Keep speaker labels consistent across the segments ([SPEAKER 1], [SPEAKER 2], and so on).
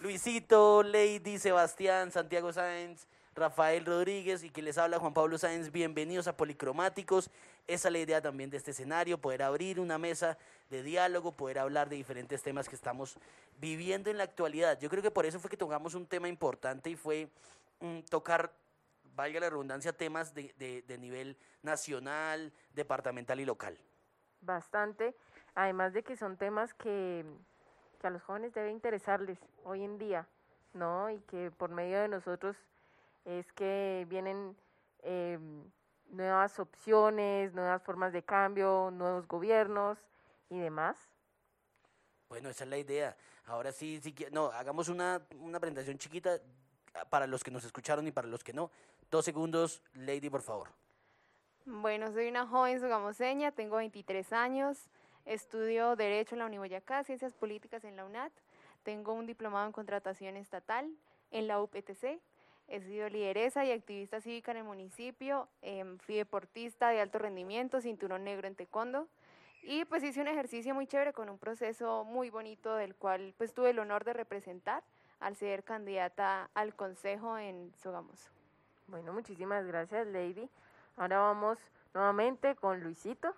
[SPEAKER 1] Luisito, Lady, Sebastián, Santiago Sáenz, Rafael Rodríguez y que les habla Juan Pablo Sáenz. Bienvenidos a Policromáticos. Esa es la idea también de este escenario, poder abrir una mesa de diálogo, poder hablar de diferentes temas que estamos viviendo en la actualidad. Yo creo que por eso fue que tocamos un tema importante y fue mm, tocar, valga la redundancia, temas de, de- de nivel nacional, departamental y local.
[SPEAKER 2] Bastante. Además de que son temas que, que a los jóvenes debe interesarles hoy en día, ¿no? Y que por medio de nosotros es que vienen eh, nuevas opciones, nuevas formas de cambio, nuevos gobiernos y demás.
[SPEAKER 1] Bueno, esa es la idea. Ahora sí, sí que- no, hagamos una, una presentación chiquita ah, para los que nos escucharon y para los que no. Dos segundos, Lady, por favor.
[SPEAKER 3] Bueno, soy una joven sogamoseña, tengo 23 años, estudio Derecho en la Uniboyacá, Ciencias Políticas en la UNAT, tengo un diplomado en Contratación Estatal en la UPTC, he sido lideresa y activista cívica en el municipio, em, fui deportista de alto rendimiento, cinturón negro en taekwondo, y pues hice un ejercicio muy chévere con un proceso muy bonito del cual pues tuve el honor de representar al ser candidata al consejo en Sogamoso.
[SPEAKER 2] Bueno, muchísimas gracias, Lady. Ahora vamos nuevamente con Luisito.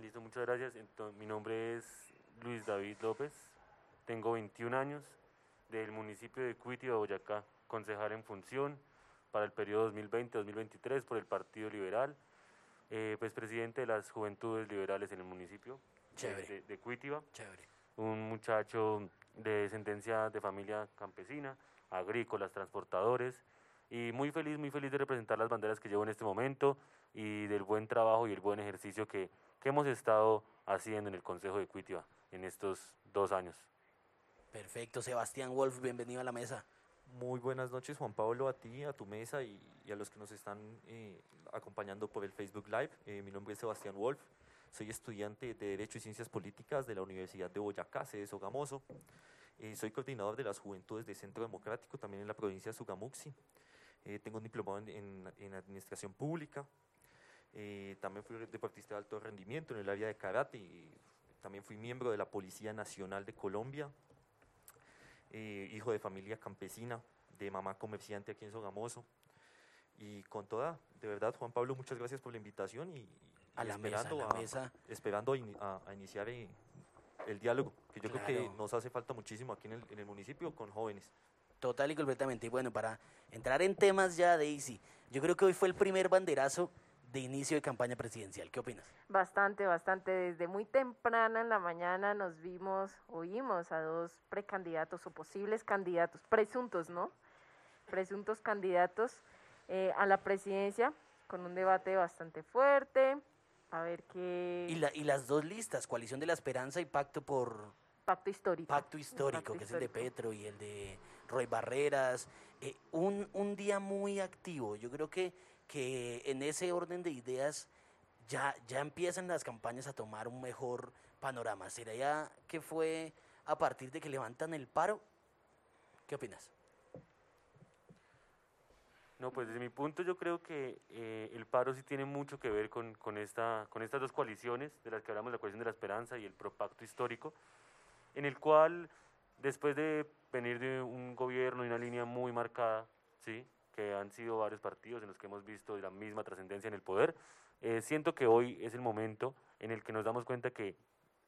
[SPEAKER 4] Listo, muchas gracias. Ento- mi nombre es Luis David López, tengo 21 años, del municipio de Cuitiba, Boyacá, concejal en función para el periodo 2020-2023 por el Partido Liberal, eh, pues presidente de las Juventudes Liberales en el municipio de-
[SPEAKER 1] Chévere.
[SPEAKER 4] de, de Cuitiba,
[SPEAKER 1] Chévere.
[SPEAKER 4] un muchacho de descendencia de familia campesina, agrícolas, transportadores, y muy feliz, muy feliz de representar las banderas que llevo en este momento y del buen trabajo y el buen ejercicio que, que hemos estado haciendo en el Consejo de Cuitiba en estos dos años.
[SPEAKER 1] Perfecto, Sebastián Wolf, bienvenido a la mesa.
[SPEAKER 5] Muy buenas noches, Juan Pablo, a ti, a tu mesa y, y a los que nos están eh, acompañando por el Facebook Live. Eh, mi nombre es Sebastián Wolf, soy estudiante de Derecho y Ciencias Políticas de la Universidad de Boyacá, sede Sogamoso. Eh, soy coordinador de las Juventudes de Centro Democrático, también en la provincia de Sugamuxi. Eh, tengo un diplomado en, en- en Administración Pública. Eh, también fui deportista de alto rendimiento en el área de karate y también fui miembro de la Policía Nacional de Colombia eh, hijo de familia campesina, de mamá comerciante aquí en Sogamoso. Y con toda, de verdad, Juan Pablo, muchas gracias por la invitación y, y
[SPEAKER 1] A la mesa, a
[SPEAKER 5] esperando,
[SPEAKER 1] la mesa.
[SPEAKER 5] esperando a, ini- a- a iniciar eh, el diálogo, que yo creo que
[SPEAKER 1] Claro.
[SPEAKER 5] nos hace falta muchísimo aquí en el, en el municipio con jóvenes.
[SPEAKER 1] Total y completamente. Y bueno, para entrar en temas ya, Daisy, yo creo que hoy fue el primer banderazo de inicio de campaña presidencial. ¿Qué opinas?
[SPEAKER 2] Bastante, bastante. Desde muy temprana en la mañana nos vimos, oímos a dos precandidatos o posibles candidatos, presuntos, ¿no? Presuntos candidatos eh, a la presidencia con un debate bastante fuerte. A ver qué
[SPEAKER 1] Y, la, y las dos listas, Coalición de la Esperanza y Pacto por
[SPEAKER 2] pacto histórico.
[SPEAKER 1] Pacto Histórico,
[SPEAKER 2] pacto
[SPEAKER 1] que es el de. Petro y el de Roy Barreras. Eh, un, un día muy activo. Yo creo que, que en ese orden de ideas ya, ya empiezan las campañas a tomar un mejor panorama. ¿Será ya que fue a partir de que levantan el paro? ¿Qué opinas?
[SPEAKER 4] No, pues desde mi punto yo creo que eh, el paro sí tiene mucho que ver con, con, esta, con estas dos coaliciones, de las que hablamos, la coalición de la esperanza y el propacto histórico, en el cual después de venir de un gobierno y una línea muy marcada, ¿sí? Que han sido varios partidos en los que hemos visto la misma trascendencia en el poder, eh, siento que hoy es el momento en el que nos damos cuenta que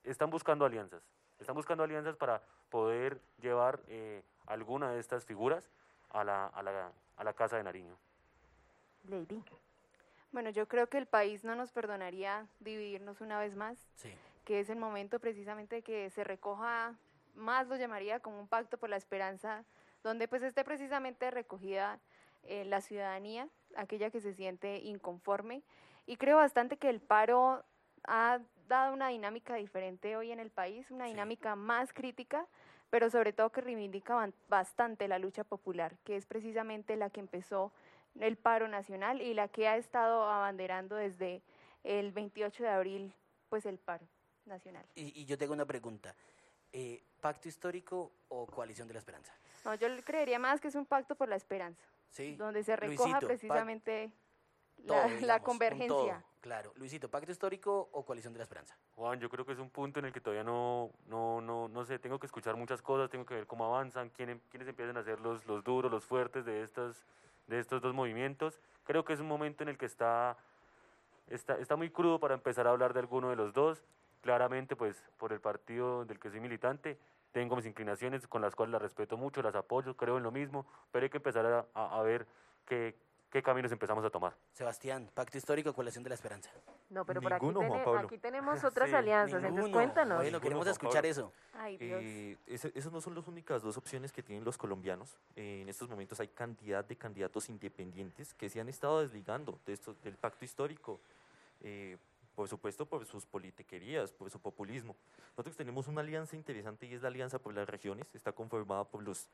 [SPEAKER 4] están buscando alianzas, están buscando alianzas para poder llevar eh, alguna de estas figuras a la, a la, a la Casa de Nariño.
[SPEAKER 2] Lady.
[SPEAKER 3] Bueno, yo creo que el país no nos perdonaría dividirnos una vez más,
[SPEAKER 1] Sí.
[SPEAKER 3] que es el momento precisamente de que se recoja más, lo llamaría como un pacto por la esperanza, donde pues esté precisamente recogida eh, la ciudadanía, aquella que se siente inconforme. Y creo bastante que el paro ha dado una dinámica diferente hoy en el país, una
[SPEAKER 1] Sí.
[SPEAKER 3] dinámica más crítica, pero sobre todo que reivindica bastante la lucha popular, que es precisamente la que empezó el paro nacional y la que ha estado abanderando desde el 28 de abril, pues el paro nacional.
[SPEAKER 1] Y, y yo tengo una pregunta. Eh, ¿Pacto histórico o Coalición de la Esperanza?
[SPEAKER 3] No, yo creería más que es un pacto por la esperanza,
[SPEAKER 1] Sí.
[SPEAKER 3] donde se recoja
[SPEAKER 1] Luisito,
[SPEAKER 3] precisamente
[SPEAKER 1] todo,
[SPEAKER 3] la,
[SPEAKER 1] digamos,
[SPEAKER 3] la
[SPEAKER 1] un todo.
[SPEAKER 3] convergencia.
[SPEAKER 1] Claro. Luisito, ¿pacto histórico o coalición de la esperanza?
[SPEAKER 4] Juan, yo creo que es un punto en el que todavía no, no, no, no sé, tengo que escuchar muchas cosas, tengo que ver cómo avanzan, quién, quiénes empiezan a ser los, los duros, los fuertes de, estas, de estos dos movimientos. Creo que es un momento en el que está, está, está muy crudo para empezar a hablar de alguno de los dos. Claramente, pues, por el partido del que soy militante, tengo mis inclinaciones con las cuales las respeto mucho, las apoyo, creo en lo mismo, pero hay que empezar a, a, a ver qué, qué caminos empezamos a tomar.
[SPEAKER 1] Sebastián, pacto histórico o coalición de la esperanza.
[SPEAKER 2] No, pero por aquí,
[SPEAKER 5] Ninguno, Pablo.
[SPEAKER 2] aquí tenemos otras
[SPEAKER 4] Sí,
[SPEAKER 2] alianzas, entonces
[SPEAKER 1] Ninguno.
[SPEAKER 2] cuéntanos.
[SPEAKER 1] Bueno, queremos escuchar eso.
[SPEAKER 3] Ay, Dios.
[SPEAKER 5] Eh, esas no son las únicas dos opciones que tienen los colombianos. Eh, en estos momentos hay cantidad de candidatos independientes que se han estado desligando de esto, del pacto histórico. eh, por supuesto, por sus politiquerías, por su populismo. Nosotros tenemos una alianza interesante y es la Alianza por las Regiones. Está conformada por los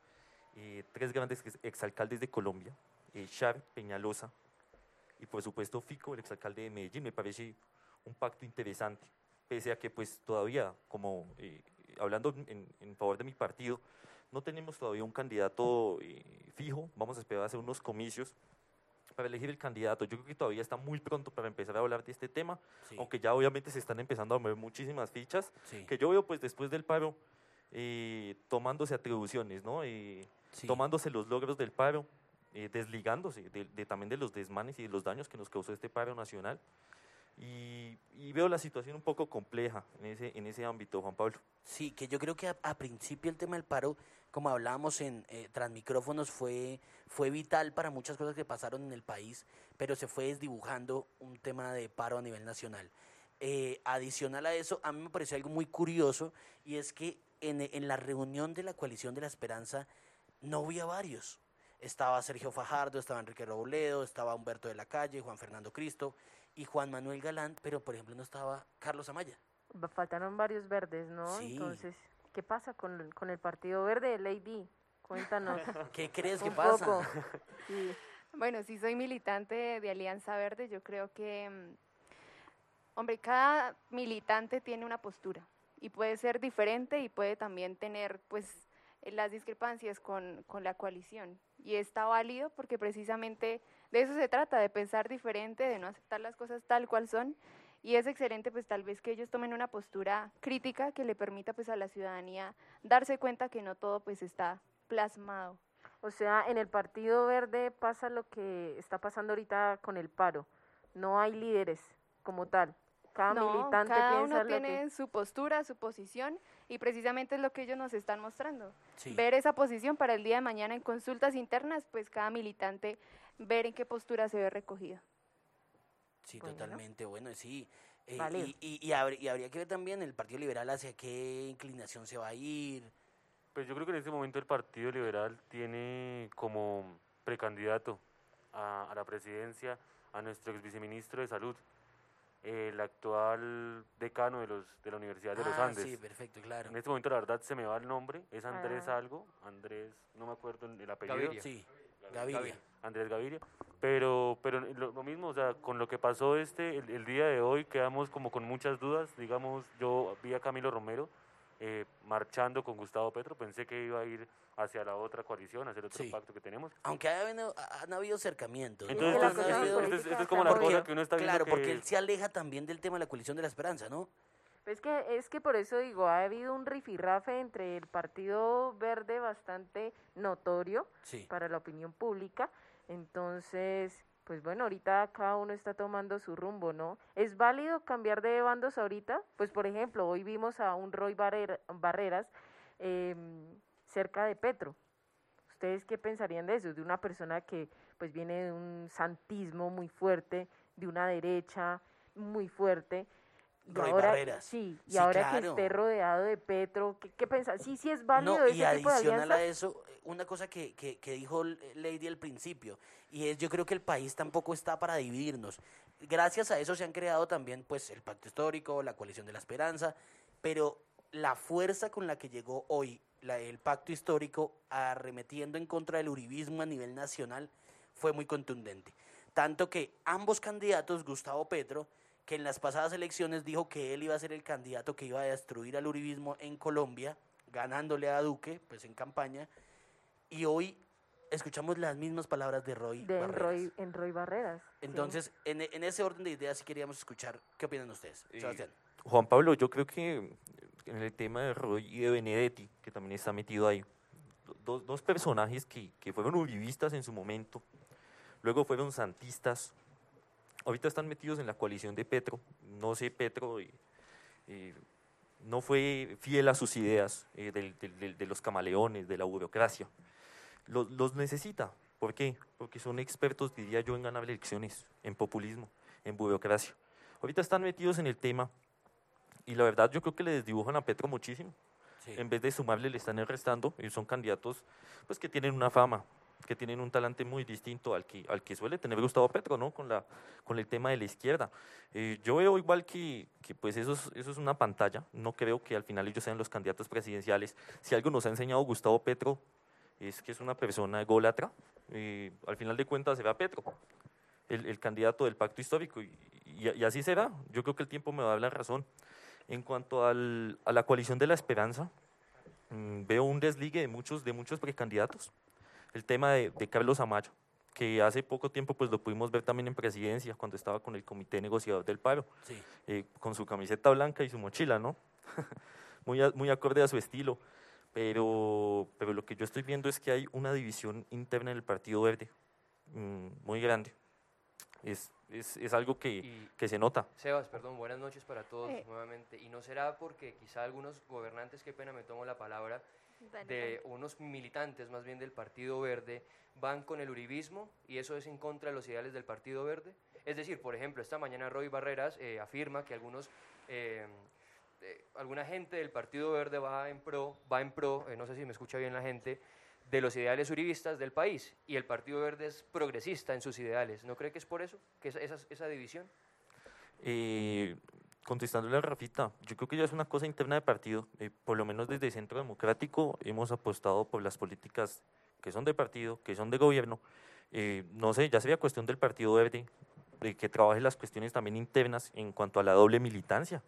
[SPEAKER 5] eh, tres grandes ex- exalcaldes de Colombia, eh, Char, Peñalosa y por supuesto Fico, el exalcalde de Medellín. Me parece un pacto interesante, pese a que pues todavía, como eh, hablando en, en favor de mi partido, no tenemos todavía un candidato eh, fijo, vamos a esperar a hacer unos comicios para elegir el candidato. Yo creo que todavía está muy pronto para empezar a hablar de este tema,
[SPEAKER 1] Sí,
[SPEAKER 5] aunque ya obviamente se están empezando a mover muchísimas fichas,
[SPEAKER 1] sí,
[SPEAKER 5] que yo veo pues después del paro eh, tomándose atribuciones, ¿no? Eh,
[SPEAKER 1] sí.
[SPEAKER 5] tomándose los logros del paro, eh, desligándose de, de también de los desmanes y de los daños que nos causó este paro nacional. Y, y veo la situación un poco compleja en ese, en ese ámbito, Juan Pablo.
[SPEAKER 1] Sí, que yo creo que a, a principio el tema del paro, como hablábamos en eh, Transmicrófonos, fue, fue vital para muchas cosas que pasaron en el país, pero se fue desdibujando un tema de paro a nivel nacional. Eh, adicional a eso, a mí me pareció algo muy curioso y es que en, en la reunión de la coalición de la esperanza no había varios. Estaba Sergio Fajardo, estaba Enrique Robledo, estaba Humberto de la Calle, Juan Fernando Cristo y Juan Manuel Galán, pero por ejemplo no estaba Carlos Amaya.
[SPEAKER 2] Faltaron varios verdes, ¿no?
[SPEAKER 1] Sí.
[SPEAKER 2] Entonces, ¿qué pasa con, el- con el Partido Verde, Lady? Cuéntanos.
[SPEAKER 1] ¿Qué crees que pasa?
[SPEAKER 2] poco. Sí.
[SPEAKER 3] Bueno, si soy militante de Alianza Verde, yo creo que, mm, hombre, cada militante tiene una postura y puede ser diferente y puede también tener, pues, las discrepancias con, con la coalición. Y está válido porque precisamente de eso se trata, de pensar diferente, de no aceptar las cosas tal cual son. Y es excelente, pues tal vez que ellos tomen una postura crítica que le permita pues a la ciudadanía darse cuenta que no todo pues está plasmado.
[SPEAKER 2] O sea, en el Partido Verde pasa lo que está pasando ahorita con el paro. No hay líderes como tal. Cada
[SPEAKER 3] No,
[SPEAKER 2] militante
[SPEAKER 3] cada
[SPEAKER 2] piensa
[SPEAKER 3] uno
[SPEAKER 2] lo
[SPEAKER 3] tiene
[SPEAKER 2] que...
[SPEAKER 3] su postura, su posición y precisamente es lo que ellos nos están mostrando.
[SPEAKER 1] Sí.
[SPEAKER 3] Ver esa posición para el día de mañana en consultas internas, pues cada militante ver en qué postura se ve recogido.
[SPEAKER 1] Sí,
[SPEAKER 2] Bueno.
[SPEAKER 1] totalmente. Bueno, sí. Eh,
[SPEAKER 2] Válido.
[SPEAKER 1] y, y, y habr- y habría que ver también el Partido Liberal hacia qué inclinación se va a ir.
[SPEAKER 4] Pues yo creo que en este momento el Partido Liberal tiene como precandidato a, a la presidencia a nuestro ex viceministro de Salud, el actual decano de, los, de la Universidad de los
[SPEAKER 1] Ah,
[SPEAKER 4] Andes.
[SPEAKER 1] sí, perfecto, claro.
[SPEAKER 4] En este momento la verdad se me va el nombre, es Andrés
[SPEAKER 2] Ah.
[SPEAKER 4] algo, Andrés, no me acuerdo el apellido.
[SPEAKER 5] Gaviria.
[SPEAKER 1] Sí, Gaviria.
[SPEAKER 4] Andrés Gaviria. Pero, pero lo, lo mismo, o sea, con lo que pasó este, el, el día de hoy, quedamos como con muchas dudas. Digamos, yo vi a Camilo Romero eh, marchando con Gustavo Petro, pensé que iba a ir hacia la otra coalición, hacia el otro
[SPEAKER 1] Sí.
[SPEAKER 4] pacto que tenemos.
[SPEAKER 1] Aunque ha habido- han habido acercamientos. ¿no?
[SPEAKER 4] Entonces,
[SPEAKER 1] Han
[SPEAKER 4] esto, esto es-
[SPEAKER 2] política
[SPEAKER 4] esto es como la
[SPEAKER 2] está
[SPEAKER 4] cosa que uno está viendo
[SPEAKER 1] Claro,
[SPEAKER 4] que...
[SPEAKER 1] porque él se aleja también del tema de la coalición de la esperanza, ¿no?
[SPEAKER 2] Es que, es que por eso digo, ha habido un rifirrafe entre el Partido Verde bastante notorio
[SPEAKER 1] Sí.
[SPEAKER 2] para la opinión pública. Entonces, pues bueno, ahorita cada uno está tomando su rumbo, ¿no? ¿Es válido cambiar de bandos ahorita? Pues por ejemplo, hoy vimos a un Roy Barrera- Barreras em, cerca de Petro. ¿Ustedes qué pensarían de eso? De una persona que pues viene de un santismo muy fuerte, de una derecha muy fuerte.
[SPEAKER 1] Roy
[SPEAKER 2] ahora,
[SPEAKER 1] Barreras.
[SPEAKER 2] Sí, y
[SPEAKER 1] Sí,
[SPEAKER 2] ahora
[SPEAKER 1] claro.
[SPEAKER 2] que esté rodeado de Petro, ¿qué, qué pensa? Sí, sí es válido
[SPEAKER 1] No,
[SPEAKER 2] ese
[SPEAKER 1] y
[SPEAKER 2] tipo de
[SPEAKER 1] adicional
[SPEAKER 2] alianza.
[SPEAKER 1] a eso, una cosa que, que, que dijo Lady al principio, y es yo creo que el país tampoco está para dividirnos. Gracias a eso se han creado también pues el pacto histórico, la coalición de la esperanza, pero la fuerza con la que llegó hoy la- el pacto histórico arremetiendo en contra del uribismo a nivel nacional fue muy contundente. Tanto que ambos candidatos, Gustavo Petro, que en las pasadas elecciones dijo que él iba a ser el candidato que iba a destruir al uribismo en Colombia, ganándole a Duque, pues en campaña, y hoy escuchamos las mismas palabras de Roy
[SPEAKER 2] de en
[SPEAKER 1] Barreras.
[SPEAKER 2] Roy, en Roy Barreras. sí.
[SPEAKER 1] Entonces, en, en ese orden de ideas sí queríamos escuchar qué opinan ustedes.
[SPEAKER 5] Eh,
[SPEAKER 1] Sebastián.
[SPEAKER 5] Juan Pablo, yo creo que en el tema de Roy y de Benedetti, que también está metido ahí, do- dos, dos personajes que, que fueron uribistas en su momento, luego fueron santistas, ahorita están metidos en la coalición de Petro. No sé, Petro eh, no fue fiel a sus ideas eh, del- del- de los camaleones, de la burocracia. Los, los necesita. ¿Por qué? Porque son expertos, diría yo, en ganar elecciones, en populismo, en burocracia. Ahorita están metidos en el tema y la verdad yo creo que le desdibujan a Petro muchísimo.
[SPEAKER 1] Sí.
[SPEAKER 5] En vez de sumarle, le están restando y son candidatos pues que tienen una fama, que tienen un talante muy distinto al que, al que suele tener Gustavo Petro, ¿no? Con, la, con el tema de la izquierda. Eh, yo veo igual que, que pues eso es, eso es una pantalla, no creo que al final ellos sean los candidatos presidenciales. Si algo nos ha enseñado Gustavo Petro es que es una persona ególatra, eh, al final de cuentas será Petro, el, el candidato del pacto histórico, y, y- y así será. Yo creo que el tiempo me va a dar la razón. En cuanto al- a la coalición de la esperanza, mm, veo un desligue de muchos, de muchos precandidatos. El tema de, de Carlos Amaya, que hace poco tiempo pues lo pudimos ver también en presidencia, cuando estaba con el comité negociador del paro,
[SPEAKER 1] Sí.
[SPEAKER 5] eh, con su camiseta blanca y su mochila, ¿no? muy, a- muy acorde a su estilo. Pero, pero lo que yo estoy viendo es que hay una división interna en el Partido Verde mm, muy grande. Es, es, es algo que, que se nota.
[SPEAKER 6] Sebas, perdón, buenas noches para todos
[SPEAKER 3] Eh.
[SPEAKER 6] nuevamente. Y no será porque quizá algunos gobernantes, qué pena me tomo la palabra, de unos militantes más bien del Partido Verde van con el uribismo y eso es en contra de los ideales del Partido Verde. Es decir, por ejemplo, esta mañana Roy Barreras eh, afirma que algunos eh, eh, alguna gente del Partido Verde va en pro, va en pro, eh, no sé si me escucha bien la gente, de los ideales uribistas del país y el Partido Verde es progresista en sus ideales. ¿No cree que es por eso, que esa, esa, esa división?
[SPEAKER 5] Eh, contestándole a Rafita, yo creo que ya es una cosa interna de partido. eh, por lo menos desde Centro Democrático hemos apostado por las políticas que son de partido, que son de gobierno. Eh, no sé, ya sería cuestión del Partido Verde de que trabaje las cuestiones también internas en cuanto a la doble militancia.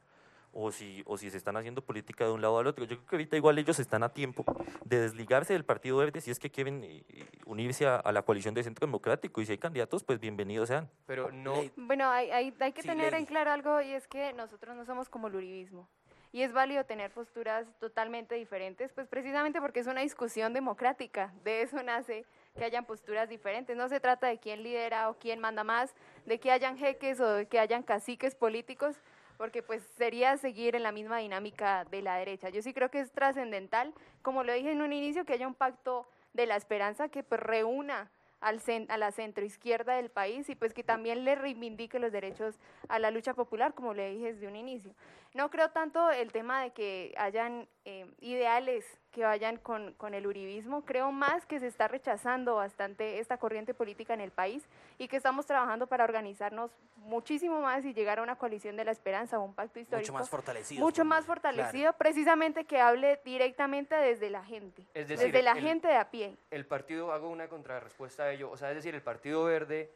[SPEAKER 5] O si, o si se están haciendo política de un lado al otro. Yo creo que ahorita igual ellos están a tiempo de desligarse del Partido Verde si es que quieren eh, unirse a, a la coalición de Centro Democrático. Y si hay candidatos, pues bienvenidos sean.
[SPEAKER 6] Pero no,
[SPEAKER 3] Bueno, hay, hay, hay que
[SPEAKER 1] Sí,
[SPEAKER 3] tener
[SPEAKER 1] Lady.
[SPEAKER 3] en claro algo y es que nosotros no somos como el uribismo. Y es válido tener posturas totalmente diferentes, pues precisamente porque es una discusión democrática. De eso nace que hayan posturas diferentes. No se trata de quién lidera o quién manda más, de que hayan jeques o de que hayan caciques políticos, porque pues sería seguir en la misma dinámica de la derecha. Yo sí creo que es trascendental, como lo dije en un inicio, que haya un pacto de la esperanza que pues reúna al a la centroizquierda del país y pues que también le reivindique los derechos a la lucha popular, como le dije desde un inicio. No creo tanto el tema de que hayan eh, ideales que vayan con, con el uribismo, creo más que se está rechazando bastante esta corriente política en el país y que estamos trabajando para organizarnos muchísimo más y llegar a una coalición de la esperanza o un pacto histórico
[SPEAKER 1] Mucho más fortalecido.
[SPEAKER 3] mucho más fortalecido, precisamente que hable directamente desde la gente,
[SPEAKER 6] Es decir,
[SPEAKER 3] desde la
[SPEAKER 6] el-
[SPEAKER 3] gente de a pie.
[SPEAKER 6] el partido, hago una contrarrespuesta a ello, o sea, es decir, el Partido Verde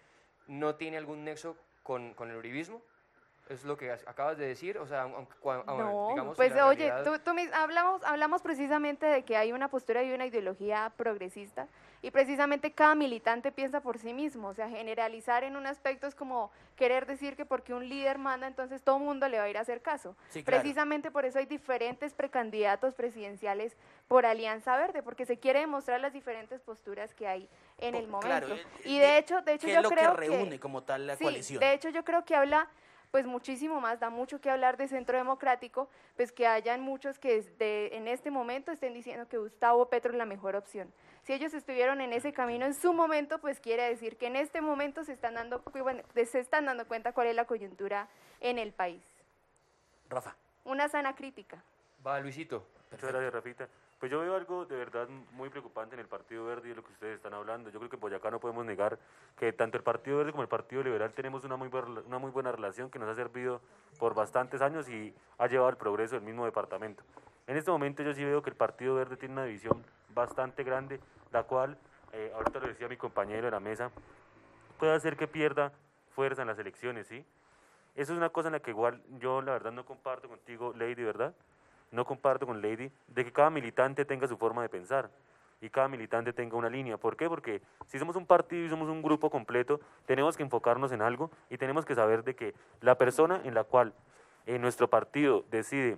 [SPEAKER 6] no tiene algún nexo con, con el uribismo, es lo que as- acabas de decir, o sea, aunque,
[SPEAKER 3] No,
[SPEAKER 6] digamos,
[SPEAKER 3] pues oye,
[SPEAKER 6] realidad-
[SPEAKER 3] tú, tú mis- hablamos, hablamos precisamente de que hay una postura y una ideología progresista y precisamente cada militante piensa por sí mismo, o sea, generalizar en un aspecto es como querer decir que porque un líder manda, entonces todo el mundo le va a ir a hacer caso.
[SPEAKER 1] Sí, claro.
[SPEAKER 3] Precisamente por eso hay diferentes precandidatos presidenciales por Alianza Verde, porque se quiere demostrar las diferentes posturas que hay en el momento.
[SPEAKER 1] claro, eh,
[SPEAKER 3] y
[SPEAKER 1] de-
[SPEAKER 3] de hecho, de hecho
[SPEAKER 1] ¿Qué
[SPEAKER 3] yo
[SPEAKER 1] es lo
[SPEAKER 3] creo
[SPEAKER 1] que reúne como tal la
[SPEAKER 3] Sí,
[SPEAKER 1] coalición?
[SPEAKER 3] de hecho yo creo que habla pues muchísimo más, da mucho que hablar de Centro Democrático, pues que hayan muchos que desde- en este momento estén diciendo que Gustavo Petro es la mejor opción. Si ellos estuvieron en ese camino en su momento, pues quiere decir que en este momento se están dando, bueno, se están dando cuenta cuál es la coyuntura en el país.
[SPEAKER 1] Rafa.
[SPEAKER 3] Una sana crítica.
[SPEAKER 6] Va, Luisito.
[SPEAKER 4] Muchas gracias, Rafita. Pues yo veo algo de verdad muy preocupante en el Partido Verde y lo que ustedes están hablando. Yo creo que en Boyacá no podemos negar que tanto el Partido Verde como el Partido Liberal tenemos una muy, una muy buena relación que nos ha servido por bastantes años y ha llevado al progreso del mismo departamento. En este momento yo sí veo que el Partido Verde tiene una división bastante grande, la cual, eh, ahorita lo decía mi compañero de la mesa, puede hacer que pierda fuerza en las elecciones, ¿sí? Eso es una cosa en la que igual yo la verdad no comparto contigo, Lady, ¿verdad? No comparto con Lady de que cada militante tenga su forma de pensar. y cada militante tenga una línea. ¿Por qué? Porque si somos un partido y somos un grupo completo, tenemos que enfocarnos en algo y tenemos que saber de que la persona en la cual eh, nuestro partido decide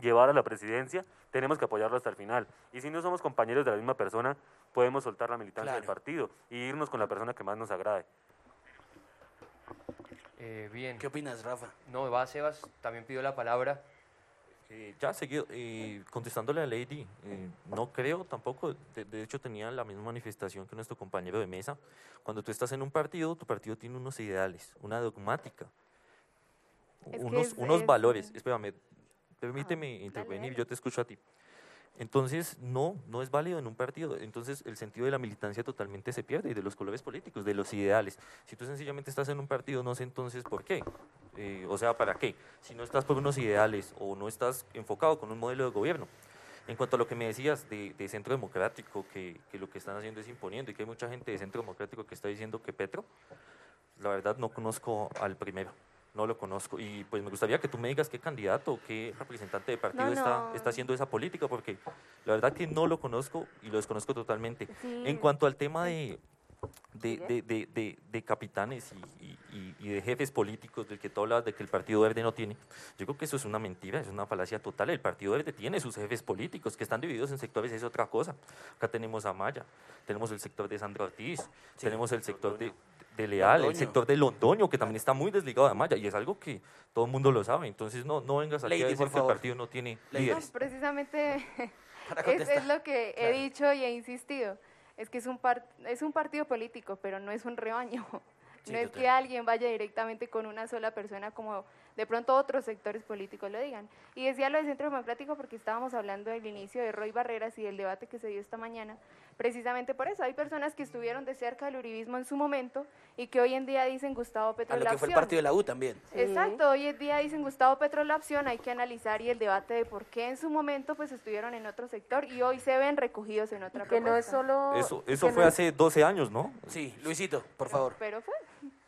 [SPEAKER 4] llevar a la presidencia, tenemos que apoyarlo hasta el final. Y si no somos compañeros de la misma persona, podemos soltar la militancia del partido y irnos con la persona que más nos agrade.
[SPEAKER 6] Eh, bien.
[SPEAKER 1] ¿Qué opinas, Rafa?
[SPEAKER 6] No, va Sebas, también pidió la palabra.
[SPEAKER 5] Eh, ya, seguido, eh, contestándole a Lady, eh, no creo tampoco, de, de hecho tenía la misma manifestación que nuestro compañero de mesa. Cuando tú estás en un partido, tu partido tiene unos ideales, una dogmática,
[SPEAKER 3] Es
[SPEAKER 5] unos, unos
[SPEAKER 3] es-
[SPEAKER 5] valores. Espérame, permíteme intervenir,
[SPEAKER 3] dale.
[SPEAKER 5] yo te escucho a ti. Entonces, no, no es válido en un partido. Entonces, el sentido de la militancia totalmente se pierde y de los colores políticos, de los ideales. Si tú sencillamente estás en un partido, no sé entonces por qué. Eh, o sea, ¿para qué? Si no estás por unos ideales o no estás enfocado con un modelo de gobierno. En cuanto a lo que me decías de, de centro democrático, que, que lo que están haciendo es imponiendo y que hay mucha gente de centro democrático que está diciendo que Petro, la verdad no conozco al primero, no lo conozco. Y pues me gustaría que tú me digas qué candidato o qué representante de partido
[SPEAKER 3] No,
[SPEAKER 5] Está,
[SPEAKER 3] no.
[SPEAKER 5] está haciendo esa política, porque la verdad que no lo conozco y lo desconozco totalmente.
[SPEAKER 2] Sí.
[SPEAKER 5] En cuanto al tema de, de, de, de, de- de capitanes y, y- y- y de jefes políticos del que tú hablas de que el Partido Verde no tiene, yo creo que eso es una mentira, es una falacia total. El Partido Verde tiene sus jefes políticos que están divididos en sectores, es otra cosa. Acá tenemos a Maya, tenemos el sector de Sandro Ortiz, tenemos el sector de, de Leal, el
[SPEAKER 1] Londoño.
[SPEAKER 5] sector de Londoño, que también está muy desligado de Maya, y es algo que todo el mundo lo sabe. Entonces no, no vengas aquí
[SPEAKER 1] Lady,
[SPEAKER 5] a decir que el partido no tiene
[SPEAKER 1] Lady.
[SPEAKER 3] No,
[SPEAKER 5] líderes.
[SPEAKER 3] precisamente
[SPEAKER 1] Para
[SPEAKER 3] es, es lo que
[SPEAKER 1] Claro.
[SPEAKER 3] he dicho y he insistido. Es que es un, par- es un partido político, pero no es un rebaño.
[SPEAKER 1] Sí,
[SPEAKER 3] no es
[SPEAKER 1] total.
[SPEAKER 3] que alguien vaya directamente con una sola persona como de pronto otros sectores políticos lo digan. Y decía lo de Centro Democrático porque estábamos hablando del inicio de Roy Barreras y del debate que se dio esta mañana. Precisamente por eso, hay personas que estuvieron de cerca del uribismo en su momento y que hoy en día dicen Gustavo Petro
[SPEAKER 1] A lo
[SPEAKER 3] la
[SPEAKER 1] que fue el partido de la U también.
[SPEAKER 2] Sí.
[SPEAKER 3] Exacto, hoy en día dicen Gustavo Petro la opción, hay que analizar y el debate de por qué en su momento pues estuvieron en otro sector y hoy se ven recogidos en otra
[SPEAKER 2] Que no es solo...
[SPEAKER 5] Eso,
[SPEAKER 2] que
[SPEAKER 5] eso
[SPEAKER 2] no
[SPEAKER 5] fue
[SPEAKER 2] es-
[SPEAKER 5] hace 12 años, ¿no?
[SPEAKER 1] Sí, Luisito, por favor.
[SPEAKER 3] Pero fue.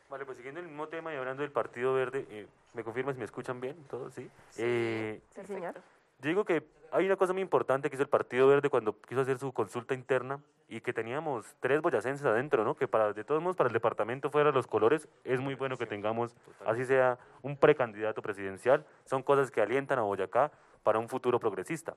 [SPEAKER 4] Vale, pues siguiendo el mismo tema y hablando del Partido Verde, eh, ¿me confirman si me escuchan bien todos? Sí. Eh,
[SPEAKER 2] Sí, señor.
[SPEAKER 4] Yo digo que hay una cosa muy importante que hizo el Partido Verde cuando quiso hacer su consulta interna y que teníamos tres boyacenses adentro, ¿no? Que para, de todos modos, para el departamento fuera los colores, es muy bueno que tengamos, así sea, un precandidato presidencial. Son cosas que alientan a Boyacá para un futuro progresista.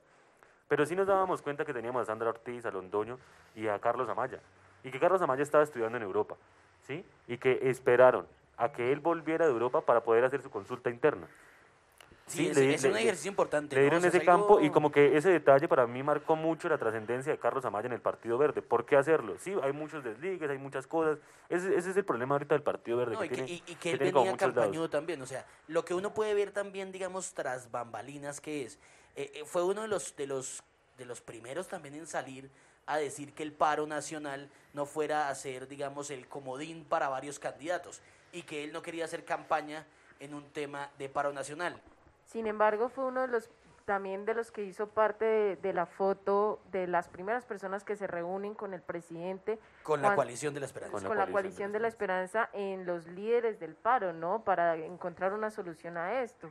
[SPEAKER 4] Pero sí nos dábamos cuenta que teníamos a Sandra Ortiz, a Londoño y a Carlos Amaya. Y que Carlos Amaya estaba estudiando en Europa, ¿sí? Y que esperaron a que él volviera de Europa para poder hacer su consulta interna.
[SPEAKER 1] Sí,
[SPEAKER 4] Sí,
[SPEAKER 1] es,
[SPEAKER 4] le-
[SPEAKER 1] es
[SPEAKER 4] le-
[SPEAKER 1] un ejercicio importante.
[SPEAKER 4] Le dieron ese
[SPEAKER 1] es
[SPEAKER 4] campo y como que ese detalle para mí marcó mucho la trascendencia de Carlos Amaya en el Partido Verde. ¿Por qué hacerlo? Sí, hay muchos desligues, hay muchas cosas. Ese, ese es el problema ahorita del Partido Verde.
[SPEAKER 1] No,
[SPEAKER 4] que
[SPEAKER 1] y, que,
[SPEAKER 4] tiene,
[SPEAKER 1] y- y que
[SPEAKER 4] que
[SPEAKER 1] él venía
[SPEAKER 4] lados.
[SPEAKER 1] campañudo también. O sea, lo que uno puede ver también, digamos, tras bambalinas, que es, eh, eh, fue uno de los, de, los, de los primeros también en salir a decir que el paro nacional no fuera a ser, digamos, el comodín para varios candidatos y que él no quería hacer campaña en un tema de paro nacional.
[SPEAKER 2] Sin embargo, fue uno de los también de los que hizo parte de, de la foto de las primeras personas que se reúnen con el presidente
[SPEAKER 1] Con la
[SPEAKER 2] Juan-
[SPEAKER 1] coalición de la esperanza.
[SPEAKER 2] con,
[SPEAKER 4] Con la coalición de
[SPEAKER 2] de la esperanza en los líderes del paro, ¿no? Para encontrar una solución a esto.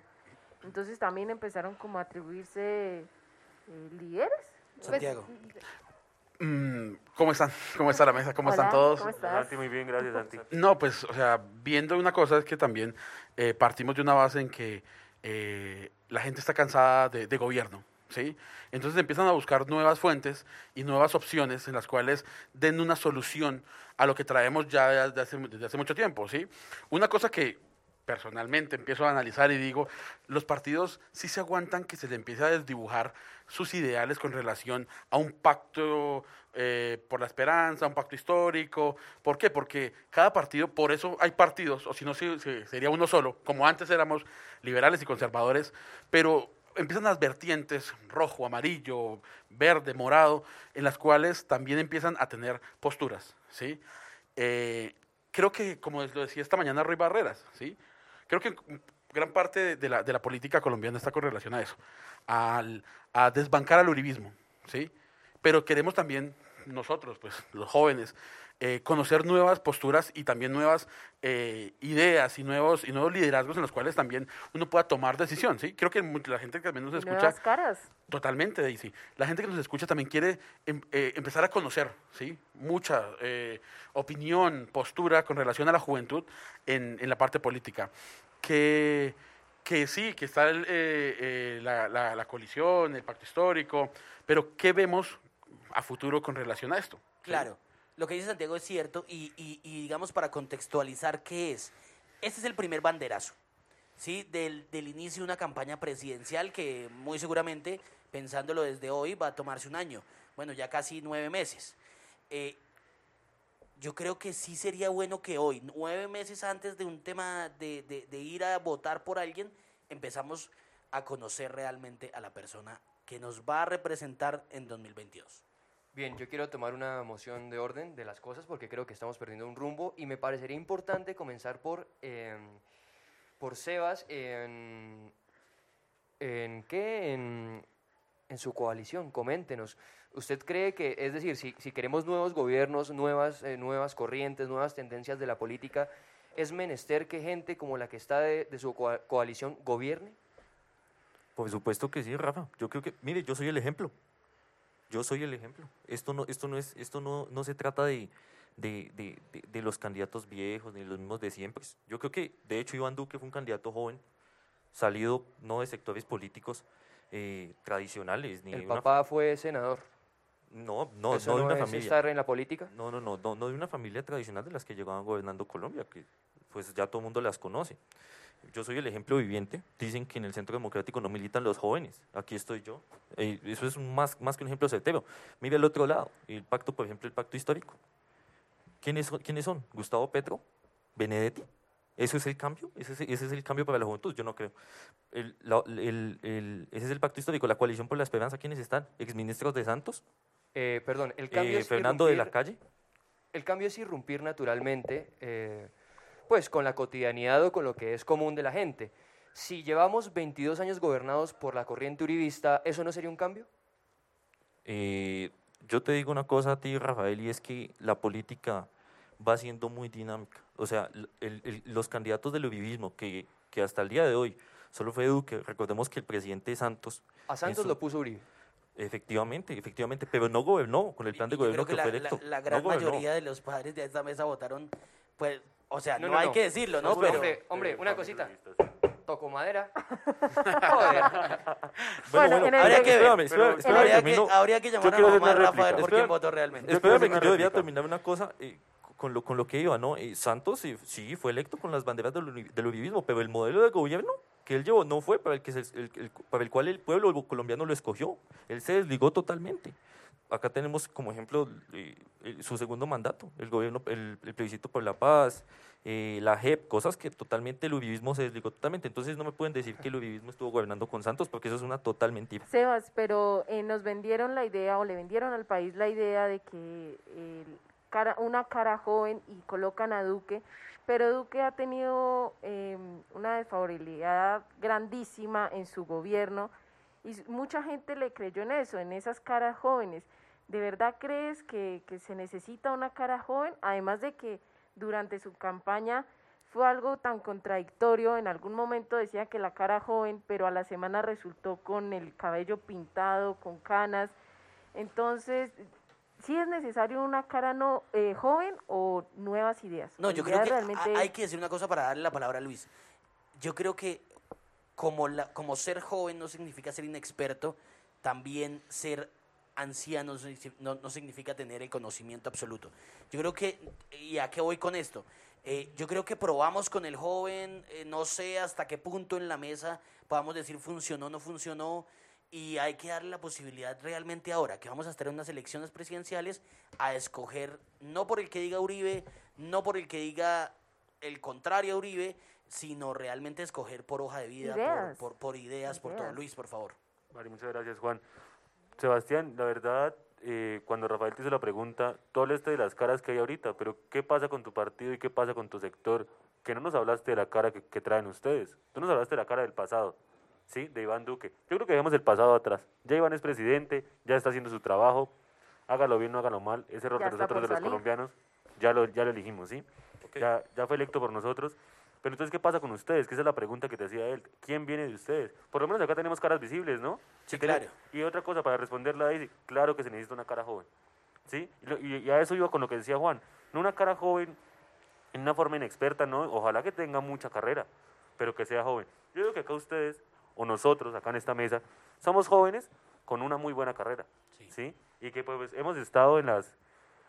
[SPEAKER 2] Entonces también empezaron como a atribuirse eh, líderes.
[SPEAKER 3] Pues,
[SPEAKER 1] Santiago.
[SPEAKER 7] Mm, ¿Cómo están? ¿Cómo está la mesa? ¿Cómo
[SPEAKER 2] Hola,
[SPEAKER 7] están todos?
[SPEAKER 2] ¿cómo estás?
[SPEAKER 4] Santi, muy bien, gracias, Santi.
[SPEAKER 7] No, pues, o sea, viendo una cosa es que también eh, partimos de una base en que eh, la gente está cansada de, gobierno, ¿sí? Entonces empiezan a buscar nuevas fuentes y nuevas opciones en las cuales den una solución a lo que traemos ya desde hace, desde hace mucho tiempo, ¿sí? Una cosa que personalmente empiezo a analizar y digo, los partidos sí se aguantan que se le empiece a desdibujar sus ideales con relación a un pacto eh, por la esperanza, un pacto histórico. ¿Por qué? Porque cada partido, por eso hay partidos, o si no sería uno solo, como antes éramos liberales y conservadores, pero empiezan las vertientes rojo, amarillo, verde, morado, en las cuales también empiezan a tener posturas, ¿sí? Eh, creo que, como lo decía esta mañana Roy Barreras, ¿sí? Creo que gran parte de- la, de la política colombiana está con relación a eso, al- a desbancar al uribismo, ¿sí? Pero queremos también nosotros, pues los jóvenes, eh, conocer nuevas posturas y también nuevas eh, ideas y nuevos, y nuevos liderazgos en los cuales también uno pueda tomar decisión, ¿sí? Creo que la gente que también nos escucha...
[SPEAKER 2] nuevas caras.
[SPEAKER 7] Totalmente, Daisy. La gente que nos escucha también quiere em- eh, empezar a conocer, ¿sí? Mucha eh, opinión, postura con relación a la juventud en, en la parte política. Que, que sí, que está el, eh, eh, la, la- la coalición, el pacto histórico, pero ¿qué vemos a futuro con relación a esto? ¿Sí?
[SPEAKER 1] Lo que dice Santiago es cierto y, digamos para contextualizar qué es. Este es el primer banderazo, ¿sí? Del, inicio de una campaña presidencial que muy seguramente, pensándolo desde hoy, va a tomarse un año. Bueno, ya casi nueve meses. Eh, yo creo que sí sería bueno que hoy, nueve meses antes de un tema de ir a votar por alguien, empezamos a conocer realmente a la persona que nos va a representar en 2022.
[SPEAKER 6] Bien, yo quiero tomar una moción de orden de las cosas porque creo que estamos perdiendo un rumbo y me parecería importante comenzar por, em, por Sebas en, en qué, en, su coalición. Coméntenos. ¿Usted cree que, es decir, si, si queremos nuevos gobiernos, nuevas, eh, nuevas corrientes, nuevas tendencias de la política, es menester que gente como la que está de, de su coa- coalición gobierne?
[SPEAKER 5] Por supuesto que sí, Rafa. Yo creo que, mire, yo soy el ejemplo. Yo soy el ejemplo. Esto no, esto no es, esto no, no se trata de, de, de- de- de los candidatos viejos ni los mismos de siempre. Yo creo que, de hecho, Iván Duque fue un candidato joven, salido no de sectores políticos eh, tradicionales ni
[SPEAKER 6] El
[SPEAKER 5] una-
[SPEAKER 6] papá fue senador.
[SPEAKER 5] No, no,
[SPEAKER 6] ¿Eso
[SPEAKER 5] no de
[SPEAKER 6] no
[SPEAKER 5] una
[SPEAKER 6] es
[SPEAKER 5] familia.
[SPEAKER 6] estar en la política?
[SPEAKER 5] No, no, no, no, no de una familia tradicional de las que llegaban gobernando Colombia, que pues ya todo el mundo las conoce. Yo soy el ejemplo viviente. Dicen que en el Centro Democrático no militan los jóvenes. Aquí estoy yo. Eh, eso es más, más que un ejemplo certero. Mira el otro lado, el pacto, por ejemplo, el pacto histórico. ¿Quiénes? ¿Quiénes son? Gustavo Petro, Benedetti. ¿Eso es el cambio? ¿Ese es, ese es el cambio para la juventud? Yo no creo. El- la- el- el- ese es el pacto histórico. La coalición por la esperanza, ¿quiénes están? Exministros de Santos,
[SPEAKER 6] Eh, perdón, el cambio
[SPEAKER 5] eh,
[SPEAKER 6] es
[SPEAKER 5] Fernando de la
[SPEAKER 6] irrumpir-
[SPEAKER 5] Calle.
[SPEAKER 6] El cambio es irrumpir naturalmente, eh, pues con la cotidianidad o con lo que es común de la gente. Si llevamos 22 años gobernados por la corriente uribista, ¿eso no sería un cambio?
[SPEAKER 5] Yo te digo una cosa a ti, Rafael, y es que la política va siendo muy dinámica. O sea, l- el- el- los candidatos del uribismo, que, que hasta el día de hoy solo fue Duque, recordemos que el presidente Santos,
[SPEAKER 6] A Santos lo puso Uribe.
[SPEAKER 5] Efectivamente, efectivamente, pero no gobernó con el plan de gobierno
[SPEAKER 1] creo
[SPEAKER 5] que,
[SPEAKER 1] que
[SPEAKER 5] fue
[SPEAKER 1] la,
[SPEAKER 5] electo.
[SPEAKER 1] la- la
[SPEAKER 5] no
[SPEAKER 1] gran
[SPEAKER 5] gobernó.
[SPEAKER 1] mayoría de los padres de esta mesa votaron, pues, o sea, no,
[SPEAKER 6] No, no,
[SPEAKER 1] hay
[SPEAKER 6] no.
[SPEAKER 1] que decirlo, ¿no?
[SPEAKER 6] Hombre,
[SPEAKER 1] Pero,
[SPEAKER 6] hombre, hombre, una cosita. Toco madera. Joder.
[SPEAKER 2] Bueno, en el-
[SPEAKER 1] habría que ver,
[SPEAKER 5] espérame, espérame,
[SPEAKER 2] pero-
[SPEAKER 5] espérame,
[SPEAKER 1] habría, que, llamar a mamá Rafael por quién votó realmente.
[SPEAKER 5] Espérame, que yo
[SPEAKER 4] réplica.
[SPEAKER 5] terminar una cosa eh, con, lo, con lo que iba, ¿no? Eh, Santos sí, sí fue electo con las banderas del, del uribismo, pero el modelo de gobierno que él llevó no fue para el, que se- el- el- para el cual el pueblo colombiano lo escogió. Él se desligó totalmente. Acá tenemos como ejemplo eh, eh, su segundo mandato, el gobierno, el, plebiscito por la paz, eh, la JEP, cosas que totalmente el uribismo se desligó totalmente. Entonces no me pueden decir que el uribismo estuvo gobernando con Santos, porque eso es una total mentira.
[SPEAKER 2] Sebas, pero eh, nos vendieron la idea o le vendieron al país la idea de que una cara joven y colocan a Duque, pero Duque ha tenido eh, una desfavorabilidad grandísima en su gobierno y mucha gente le creyó en eso, en esas caras jóvenes. ¿De verdad crees que, que se necesita una cara joven? Además de que durante su campaña fue algo tan contradictorio. En algún momento decía que la cara joven, pero a la semana resultó con el cabello pintado, con canas. Entonces, ¿sí es necesario una cara no eh, joven o nuevas ideas?
[SPEAKER 1] No,
[SPEAKER 2] ¿O
[SPEAKER 1] yo creo que
[SPEAKER 2] realmente-
[SPEAKER 1] hay que decir una cosa para darle la palabra a Luis. Yo creo que como, la, como ser joven no significa ser inexperto, también ser anciano no, no significa tener el conocimiento absoluto. Yo creo que, ¿y a qué voy con esto? Eh, yo creo que probamos con el joven, eh, no sé hasta qué punto en la mesa podamos decir funcionó, no funcionó, y hay que darle la posibilidad realmente ahora, que vamos a estar en unas elecciones presidenciales, a escoger, no por el que diga Uribe, no por el que diga el contrario a Uribe, sino realmente escoger por hoja de vida, por-
[SPEAKER 2] Ideas.
[SPEAKER 1] Por, por, ideas, por todo. Luis, por favor.
[SPEAKER 4] Vale, muchas gracias, Juan. Sebastián, la verdad, eh, cuando Rafael te hizo la pregunta, tú hablaste de las caras que hay ahorita, pero ¿qué pasa con tu partido y qué pasa con tu sector? Que no nos hablaste de la cara que, que traen ustedes. Tú nos hablaste de la cara del pasado, ¿sí? De Iván Duque. Yo creo que dejemos el pasado atrás. Ya Iván es presidente, ya está haciendo su trabajo. hágalo bien, no hágalo mal, ese error de nosotros, de los colombianos, ya lo, ya lo elegimos, ¿sí? Ya, ya fue electo por nosotros. Pero entonces, ¿qué pasa con ustedes? Que esa es la pregunta que te hacía él. ¿Quién viene de ustedes? Por lo menos acá tenemos caras visibles, ¿no?
[SPEAKER 1] Sí, claro.
[SPEAKER 4] Y otra cosa, para responderla ahí, claro que se necesita una cara joven. ¿Sí? Y, lo- y- y a eso iba con lo que decía Juan. No una cara joven en una forma inexperta, ¿no? Ojalá que tenga mucha carrera, pero que sea joven. Yo creo que acá ustedes, o nosotros, acá en esta mesa, somos jóvenes con una muy buena carrera,
[SPEAKER 1] Sí.
[SPEAKER 4] ¿sí? Y que pues hemos estado en las,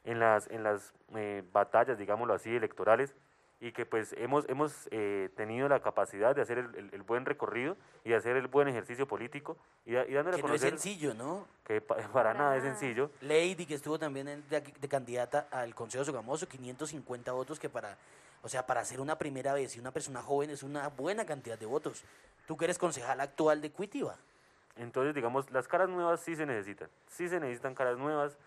[SPEAKER 4] en las, en las eh, batallas, digámoslo así, electorales, y que pues hemos, hemos eh, tenido la capacidad de hacer el, el- el buen recorrido y de hacer el buen ejercicio político y, y dándole a
[SPEAKER 1] Que no es
[SPEAKER 4] conocer
[SPEAKER 1] sencillo, ¿no?
[SPEAKER 4] que pa- para,
[SPEAKER 3] Para
[SPEAKER 4] nada es sencillo.
[SPEAKER 1] Lady, que estuvo también en- de, de candidata al Consejo Sogamoso, 550 votos, que para, o sea, para ser una primera vez y una persona joven es una buena cantidad de votos. Tú que eres concejal actual de Cuitiva.
[SPEAKER 4] Entonces, digamos, las caras nuevas sí se necesitan. Sí se necesitan caras nuevas